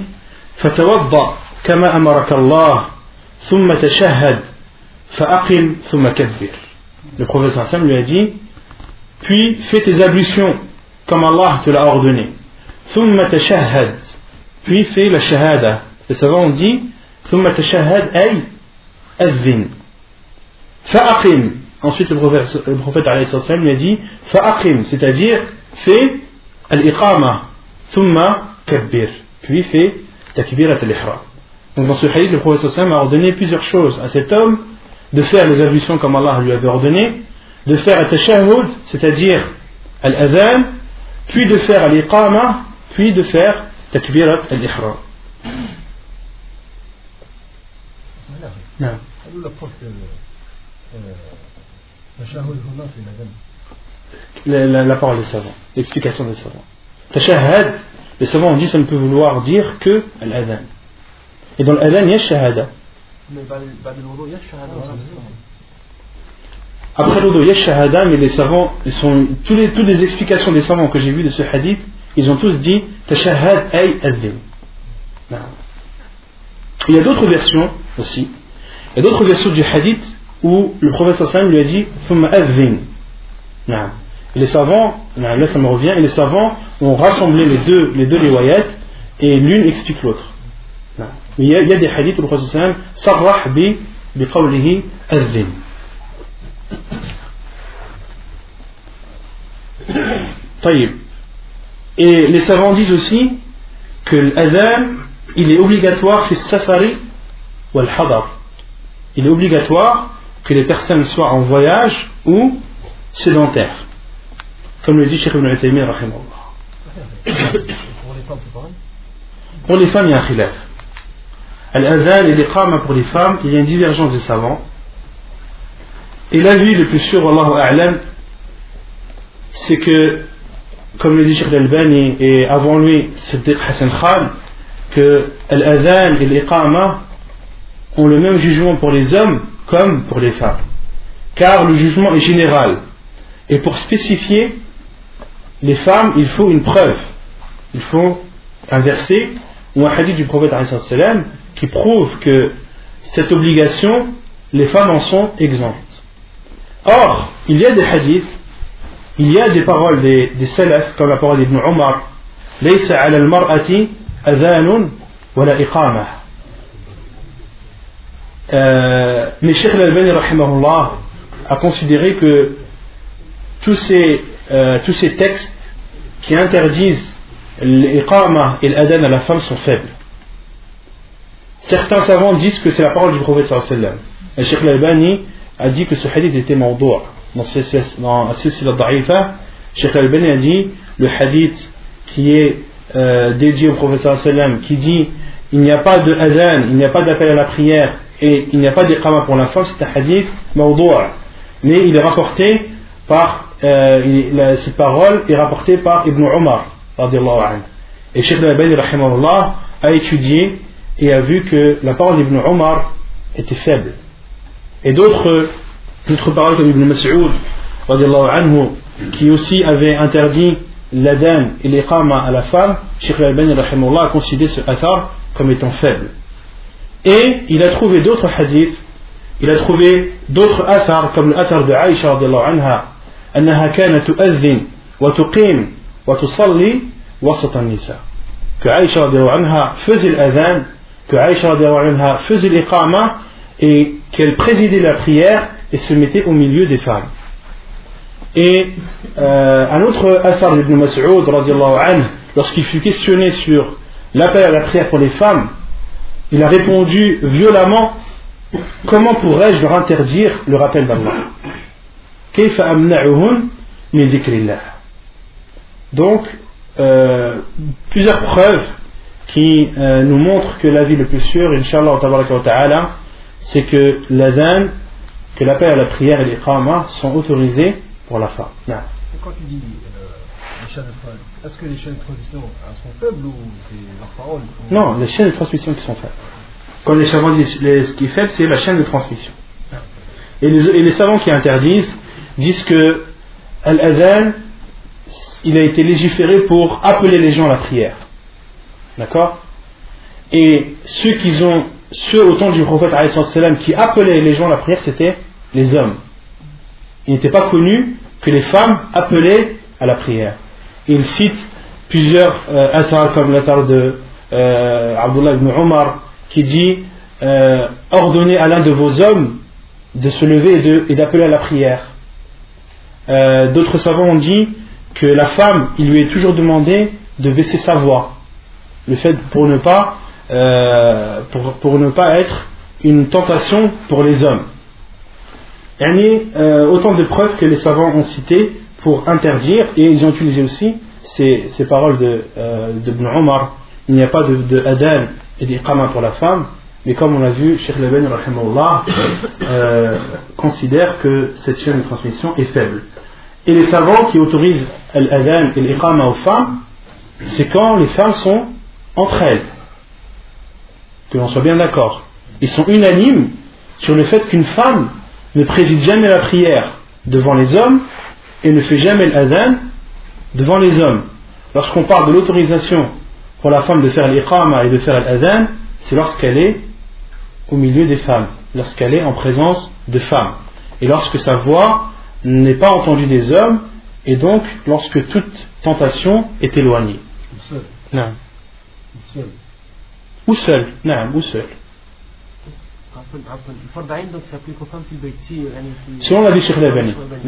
Fatawadda kama amarakallah, thumma tashahhad, fa'aqim, thumma kabbir. Le prophète Hassan lui a dit Puis fais tes ablutions comme Allah te l'a ordonné. Puis fais la shahada. Les savants ont dit Ensuite le prophète, le prophète lui a dit c'est-à-dire fais al-iqama, thumma. Puis fais takbirat al-ihram. Donc dans ce hadith, le prophète a ordonné plusieurs choses à cet homme de faire les ablutions comme Allah lui avait ordonné, de faire al-tashahhud, c'est-à-dire al-adhan, puis de faire al-iqama, puis de faire takbirat al-ihram. La, la, la, parole des savants, l'explication des savants. Tashahhad, les savants ont dit ça ne peut vouloir dire que al-adhan. Et dans l'adhan, il y a shahada. Après l'odo, il y a shahada, mais les savants, ils sont, tous les, toutes les explications des savants que j'ai vues de ce hadith, ils ont tous dit tashahad ay azdin. Il y a d'autres versions aussi. Il y a d'autres versions du hadith où le prophète sallam lui a dit thumma azdin. Et les savants, là ça me revient, et les savants ont rassemblé les deux, les deux et l'une explique l'autre. Il y, a, il y a des hadiths où le prophète sarrah bi biqawlihi azim. Et les savants disent aussi que l'adhan, il est obligatoire fi safari ou al hadar. Il est obligatoire que les personnes soient en voyage ou sédentaires. Comme le dit Cheikh Ibn Uthaymin, Pour les femmes, c'est pareil? Pour les femmes, il y a un khilaf. Al-Azan et l'iqama pour les femmes, il y a une divergence des savants. Et l'avis le plus sûr, Allahu A'lam, c'est que, comme le dit Sheikh Al-Albani et avant lui, Siddiq Hassan Khan, que Al-Azan et l'iqama ont le même jugement pour les hommes comme pour les femmes. Car le jugement est général. Et pour spécifier les femmes, il faut une preuve. Il faut un verset ou un hadith du prophète qui prouvent que cette obligation, les femmes en sont exemptes. Or, il y a des hadiths, il y a des paroles des, des salafs, comme la parole d'Ibn Omar, euh, mais Sheikh Al-Albani a considéré que tous ces, euh, textes qui interdisent l'iqama et l'adhan à la femme sont faibles. Certains savants disent que c'est la parole du prophète sallallahu Et Sheikh Al-Albani a dit que ce hadith était mawdou' dans As-Silsila Da'ifa. Sheikh Al-Albani a dit le hadith qui est euh, dédié au prophète sallallahu qui dit il n'y a pas de adhan, il n'y a pas d'appel à la prière et il n'y a pas d'iqama pour la femme, c'est un hadith mawdou' mais il est rapporté par euh, cette parole est rapportée par Ibn Omar et Sheikh Al-Albani a étudié et a vu que la parole d'Ibn Omar était faible et d'autres d'autres paroles comme Ibn Mas'ud anhu, qui aussi avait interdit l'adhan et l'iqama à la femme Sheikh Al-Albani a considéré ce athar comme étant faible et il a trouvé d'autres hadiths il a trouvé d'autres athars comme l'athar de Aïcha anha أنها كانت تؤذن وتقيم وتصلي وسط النساء que Aïcha anha faisait l'adhan que Aïcha faisait l'iqama et qu'elle présidait la prière et se mettait au milieu des femmes. Et euh, un autre athar d'Ibn Mas'ud lorsqu'il fut questionné sur l'appel à la prière pour les femmes il a répondu violemment comment pourrais-je leur interdire le rappel d'Allah? Donc euh, plusieurs preuves qui euh, nous montrent que la vie le plus sûr inshallah ta'ala c'est que l'adhan que l'appel à la prière et l'iqama sont autorisés pour la femme quand tu dis euh, les chaînes de est-ce que les chaînes de transmission sont faibles ou c'est leur parole non les chaînes de transmission qui sont faibles. Quand les savants disent ce qui est faible c'est la chaîne de transmission. Et les, et les savants qui interdisent disent que l'adhan, il a été légiféré pour appeler les gens à la prière. D'accord Et ceux qui ont, ceux au temps du prophète qui appelaient les gens à la prière, c'était les hommes. Il n'était pas connu que les femmes appelaient à la prière. il cite plusieurs euh, comme l'attar de euh, ibn Omar qui dit euh, ordonnez à l'un de vos hommes de se lever et d'appeler à la prière. Euh, d'autres savants ont dit que la femme, il lui est toujours demandé de baisser sa voix. Le fait pour ne pas, euh, pour, ne pas être une tentation pour les hommes. Il a autant de preuves que les savants ont citées pour interdire, et ils ont utilisé aussi ces, paroles de, euh, Omar. Il n'y a pas de, de et d'iqama pour la femme, mais comme on l'a vu, Sheikh Leben euh, considère que cette chaîne de transmission est faible. Et les savants qui autorisent l'adhan et l'iqama aux femmes, c'est quand les femmes sont entre elles. Que l'on soit bien d'accord. Ils sont unanimes sur le fait qu'une femme ne préside jamais la prière devant les hommes et ne fait jamais l'adhan devant les hommes. Lorsqu'on parle de l'autorisation pour la femme de faire l'iqama et de faire l'adhan, c'est lorsqu'elle est au milieu des femmes, lorsqu'elle est en présence de femmes. Et lorsque sa voix n'est pas entendue des hommes, et donc lorsque toute tentation est éloignée. Non. Ou seul. Non, ou seul. Selon la vie sur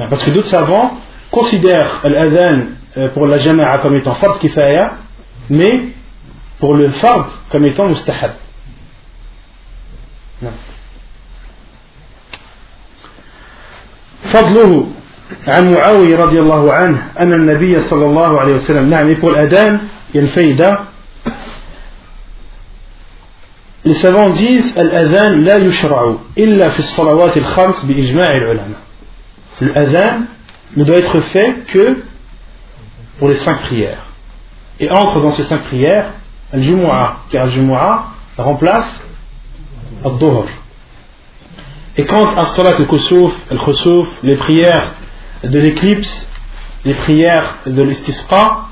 Parce que d'autres savants considèrent l'adhan euh, pour la jama'a comme étant fard kifaya, mais pour le fard comme étant mustahab. نعم فضله عن معاوية رضي الله عنه أن النبي صلى الله عليه وسلم نعم يقول أدان ينفيدا les savants disent Al-Adhan la yushra'u illa fi salawat al-khams bi ijma' al-ulama. Le ne doit être fait que pour les cinq prières. Et entre dans ces cinq prières Al-Jumu'ah, car Al-Jumu'ah remplace Al-Dhuhr. Et quant à Salat al-Kusuf, al-Khusuf, les prières de l'éclipse, les prières de l'istisqa,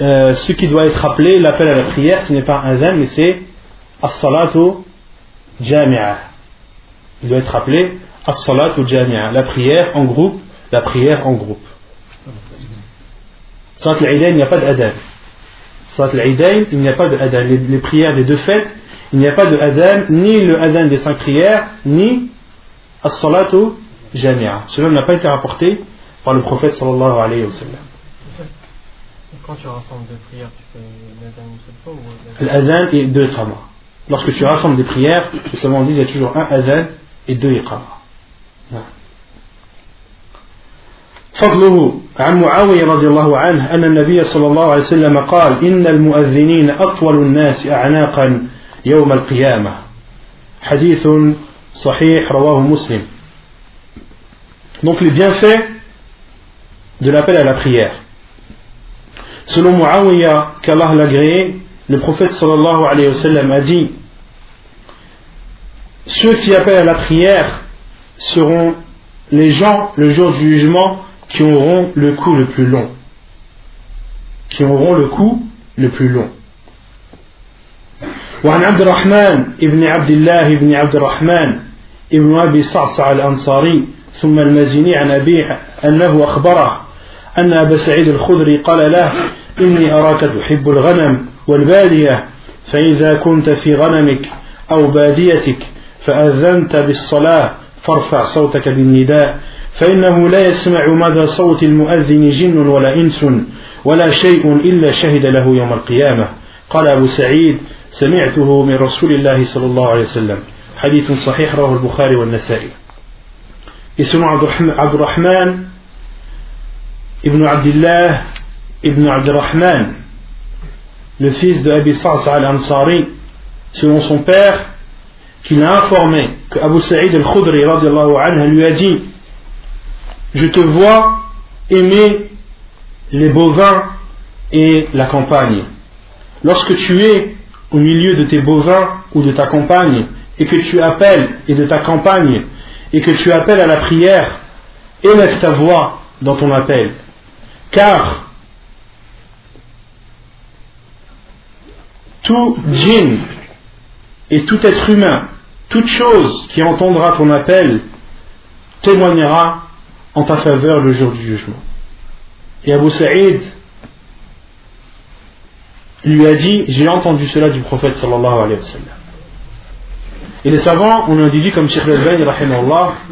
euh, ce qui doit être appelé l'appel à la prière, ce n'est pas un adhan, mais c'est as-salatu jami'a. Il doit être appelé as-salatu jami'a, la prière en groupe, la prière en groupe. Salat al il n'y a pas d'adhan. Salat al il n'y a pas de adhan. Les, les, prières des deux fêtes, il n'y a pas de adhan, ni le adhan des cinq prières, ni as-salatu jami'a. Cela n'a pas été rapporté par le prophète sallallahu alayhi wa sallam. Quand tu rassembles des prières, tu fais l'adhan une seule fois ou L'adhan et deux iqama Lorsque tu rassembles des prières, les savants disent il y a toujours un adhan et deux iqama. فضله عن معاوية رضي الله عنه أن النبي صلى الله عليه وسلم قال إن المؤذنين أطول الناس أعناقا يوم القيامة حديث صحيح رواه مسلم Donc les bienfaits de l'appel à la prière. Selon Muawiyah, qu'Allah l'a agréé, le prophète sallallahu alayhi wa sallam a dit Ceux qui appellent à la prière seront les gens, le jour du jugement, qui auront le coup le plus long. Qui auront le coup le plus long. وعن عبد الرحمن ابن عبد الله ابن عبد الرحمن ابن أبي صعصع الأنصاري ثم المزيني عن أبيه أنه أخبره أن أبا سعيد الخدري قال له إني أراك تحب الغنم والبادية فإذا كنت في غنمك أو باديتك فأذنت بالصلاة فارفع صوتك بالنداء فإنه لا يسمع مدى صوت المؤذن جن ولا إنس ولا شيء إلا شهد له يوم القيامة. قال أبو سعيد سمعته من رسول الله صلى الله عليه وسلم. حديث صحيح رواه البخاري والنسائي. اسمه عبد الرحمن ابن عبد الله ابن عبد الرحمن. Le fils de Abi al-Ansari selon son père qu'il a informé que Abu Sa'id al-Khudri lui a dit je te vois aimer les bovins et la campagne. Lorsque tu es au milieu de tes bovins ou de ta campagne et que tu appelles et de ta campagne et que tu appelles à la prière, élève ta voix dans ton appel. Car tout djinn et tout être humain, toute chose qui entendra ton appel témoignera en ta faveur le jour du jugement. Et Abu Saïd lui a dit J'ai entendu cela du prophète. Et les savants ont indiqué comme Sheikh al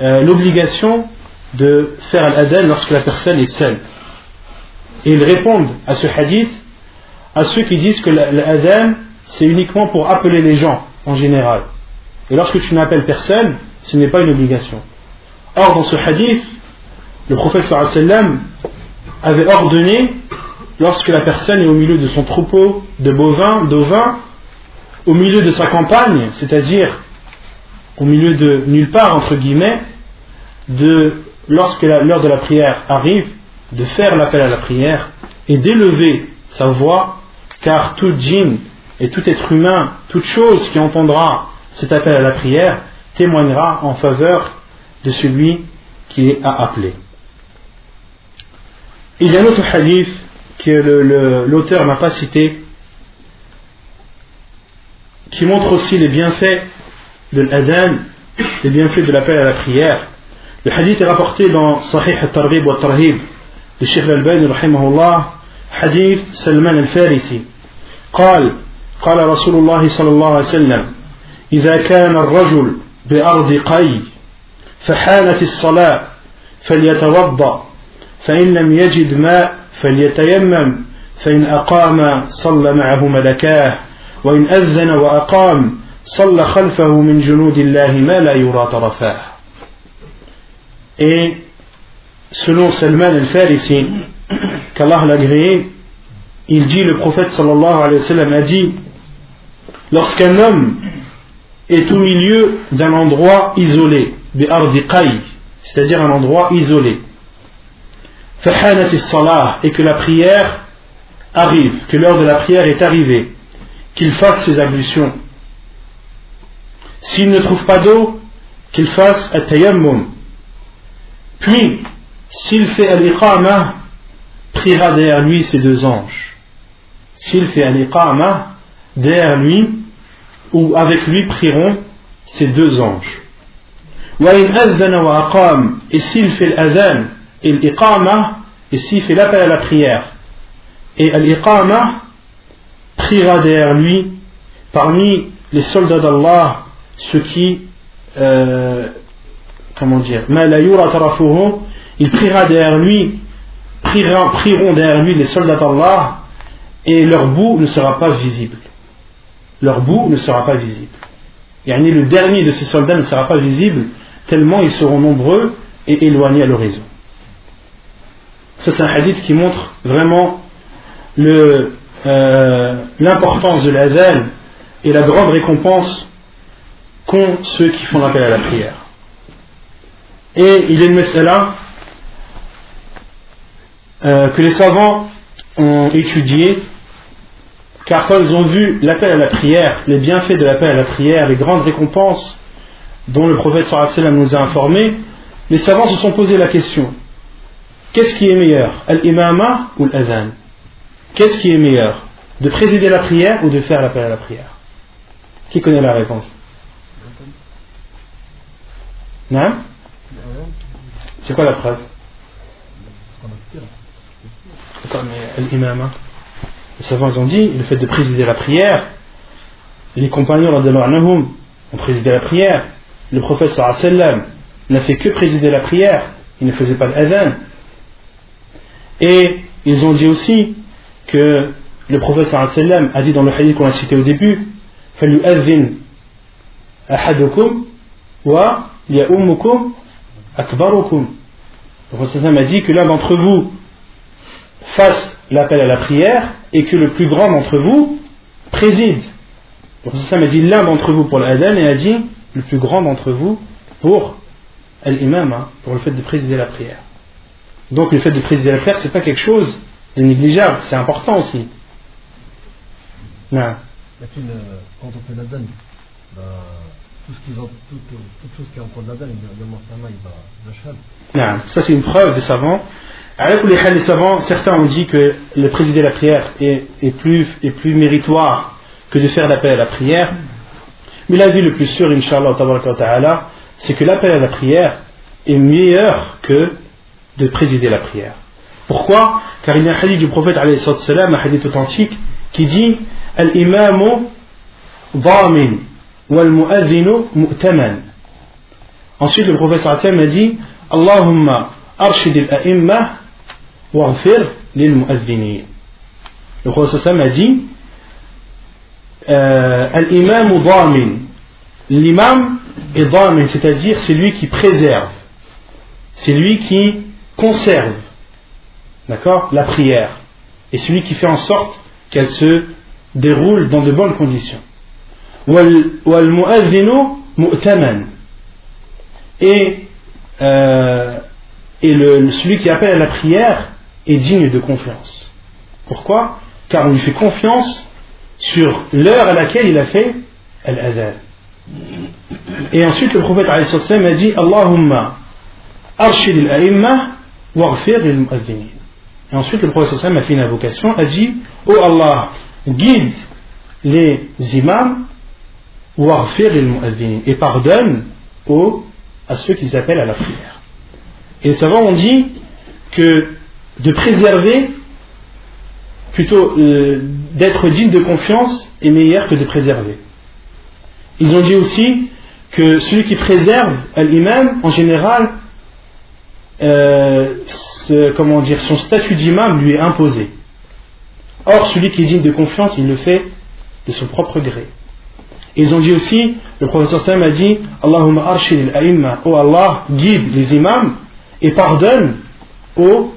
euh, l'obligation de faire al lorsque la personne est seule. Et ils répondent à ce hadith à ceux qui disent que l'adhan c'est uniquement pour appeler les gens en général. Et lorsque tu n'appelles personne, ce n'est pas une obligation. Or, dans ce hadith, le prophète sallam avait ordonné, lorsque la personne est au milieu de son troupeau de bovins, d'ovins, au milieu de sa campagne, c'est-à-dire au milieu de nulle part, entre guillemets, de, lorsque l'heure de la prière arrive, de faire l'appel à la prière et d'élever sa voix, car tout djinn et tout être humain, toute chose qui entendra cet appel à la prière, témoignera en faveur de celui qui a appelé. Il y a un autre hadith que l'auteur n'a pas cité qui montre aussi les bienfaits de l'adhan, les bienfaits de l'appel à la prière. Le hadith est rapporté dans Sahih al-Targhib wa al-Tarhib de Sheikh al-Albani rahimahullah hadith Salman al-Farisi قال قال رسول الله صلى الله عليه وسلم إذا كان الرجل بأرض قي فحانت الصلاة فليتوضأ فإن لم يجد ماء فليتيمم فإن أقام صلى معه ملكاه وإن أذن وأقام صلى خلفه من جنود الله ما لا يرى طرفاه. Et selon Salman al-Farisi, <coughs> qu'Allah l'a agréé, il dit, le prophète sallallahu alayhi wa sallam a dit, lorsqu'un homme est au milieu d'un endroit isolé, c'est-à-dire un endroit isolé. et que la prière arrive, que l'heure de la prière est arrivée, qu'il fasse ses ablutions. S'il ne trouve pas d'eau, qu'il fasse un tayammum. Puis, s'il fait al-iqama, priera derrière lui ses deux anges. S'il fait al-iqama, derrière lui, ou avec lui prieront ses deux anges. Et s'il fait l'adhan et l'iqama, et s'il fait l'appel à la prière, Et Al-Iqama priera derrière lui parmi les soldats d'Allah ceux qui euh, comment dire il priera derrière lui prieront, derrière lui les soldats d'Allah et leur bout ne sera pas visible. Leur bout ne sera pas visible. Yani le dernier de ces soldats ne sera pas visible tellement ils seront nombreux et éloignés à l'horizon. Ça c'est un hadith qui montre vraiment euh, l'importance de l'azal et la grande récompense qu'ont ceux qui font l'appel à la prière. Et il est une là euh, que les savants ont étudié, car quand ils ont vu l'appel à la prière, les bienfaits de l'appel à la prière, les grandes récompenses dont le prophète sallam nous a informés, les savants se sont posé la question qu'est-ce qui est meilleur, al-imama ou l'azan Qu'est-ce qui est meilleur De présider la prière ou de faire l'appel à la prière? Qui connaît la réponse? Non? C'est quoi la preuve? L'imam Les savants ont dit le fait de présider la prière, les compagnons ont présidé la prière, le prophète sallam n'a fait que présider la prière, il ne faisait pas l'adhan. Et ils ont dit aussi que le prophète sallam a dit dans le hadith qu'on a cité au début ahadukum wa akbarukum le prophète a dit que l'un d'entre vous fasse l'appel à la prière et que le plus grand d'entre vous préside le prophète sallam a dit l'un d'entre vous pour l'adhan et a dit le plus grand d'entre vous pour l'imam hein, pour le fait de présider la prière donc le fait de présider la prière c'est pas quelque chose c'est négligeable, c'est important aussi. Non. Lakin, quand on fait la donne, bah, tout ce qui ont, toute, toute chose qui est en cours de la donne, évidemment, il va Non, ça c'est une preuve des savants. Alors, les, les savants, certains ont dit que le présider la prière est, plus, méritoire que de faire l'appel à la prière. Mais l'avis le plus sûr, Inch'Allah, c'est que l'appel à la prière est meilleur que de présider la prière. Pourquoi? Car il y a un hadith du prophète, un hadith authentique, qui dit Al-imamu dhamin wal mu'adhinu mu'taman. Ensuite, le prophète a dit Allahumma arshid al-a'imma. Le prophète a dit euh, Al-imamu dhamin. L'imam est dhamin, c'est-à-dire c'est lui qui préserve, c'est lui qui conserve. D'accord, la prière, et celui qui fait en sorte qu'elle se déroule dans de bonnes conditions. Et, euh, et celui qui appelle à la prière est digne de confiance. Pourquoi? Car on lui fait confiance sur l'heure à laquelle il a fait al Et ensuite le prophète a dit Allahumma arshid al-a'imma waghfir lil-mu'adhinin. Et ensuite, le prophète a fait une invocation, a dit Oh Allah, guide les imams et pardonne aux, à ceux qui s'appellent à la prière. Et les savants ont dit que de préserver, plutôt euh, d'être digne de confiance, est meilleur que de préserver. Ils ont dit aussi que celui qui préserve l'imam, en général, euh, comment dire, son statut d'imam lui est imposé. Or, celui qui est digne de confiance, il le fait de son propre gré. ils ont dit aussi, le professeur Sam a dit Allahumma arshid al-a'imma, oh Allah, guide les imams et pardonne aux,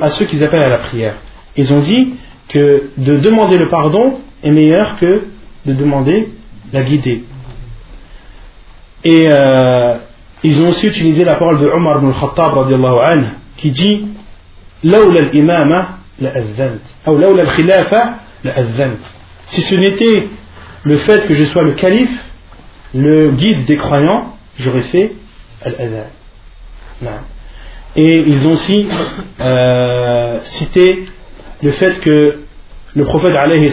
à ceux qui appellent à la prière. Ils ont dit que de demander le pardon est meilleur que de demander la guidée. Et euh, ils ont aussi utilisé la parole de Omar ibn al-Khattab qui dit si ce n'était le fait que je sois le calife le guide des croyants j'aurais fait al et ils ont aussi euh, cité le fait que le prophète alayhi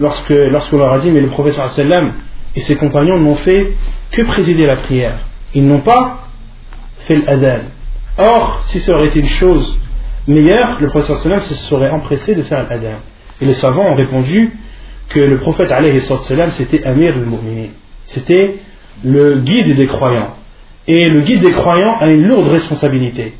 lorsque lorsqu'on leur a dit mais le prophète et ses compagnons n'ont fait que présider la prière ils n'ont pas fait l'adhan or si ça aurait été une chose meilleur, le prophète sallam se serait empressé de faire l'adhan. Et les savants ont répondu que le prophète alayhi sallam c'était Amir al-Mu'minin. C'était le guide des croyants. Et le guide des croyants a une lourde responsabilité.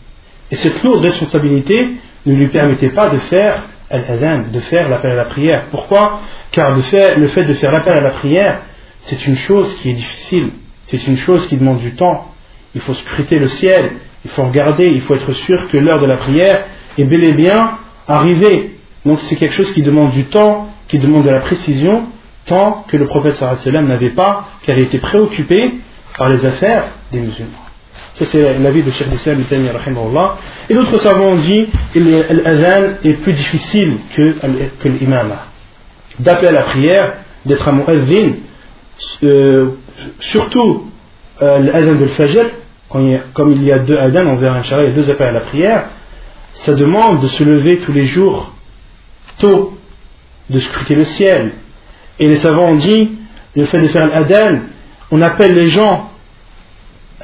Et cette lourde responsabilité ne lui permettait pas de faire de faire l'appel à la prière. Pourquoi? Car le fait de faire l'appel à la prière, c'est une chose qui est difficile. C'est une chose qui demande du temps. Il faut scruter le ciel, il faut regarder, il faut être sûr que l'heure de la prière est bel et bien arrivée. Donc c'est quelque chose qui demande du temps, qui demande de la précision, tant que le prophète sallam n'avait pas, car il était préoccupé par les affaires des musulmans. Ça c'est l'avis de Cheikh Islam Et d'autres savants ont dit l'adhan est plus difficile que, que l'imama. D'appeler à la prière, d'être un mu'adhin, euh, surtout euh, l'adhan de l'fajr, comme il y a deux adhan, on verra il y a deux appels à la prière, ça demande de se lever tous les jours tôt, de scruter le ciel. Et les savants ont dit, le fait de faire l'adhan, on appelle les gens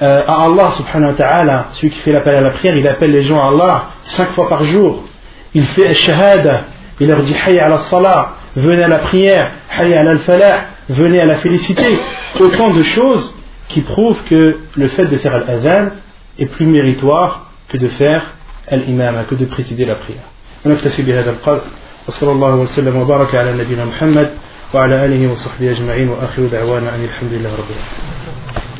euh, à Allah subhanahu wa ta'ala, celui qui fait l'appel à la prière, il appelle les gens à Allah cinq fois par jour. Il fait al shahada, il leur dit hayya ala salah, venez à la prière, hayya ala al-falah, venez à la félicité. Autant de choses qui prouvent que le fait de faire l'adhan est plus méritoire que de faire الإمامة que de présider la prière. ونكتفي بهذا القدر وصلى الله وسلم وبارك على نبينا محمد وعلى آله وصحبه أجمعين وآخر دعوانا أن الحمد لله رب العالمين.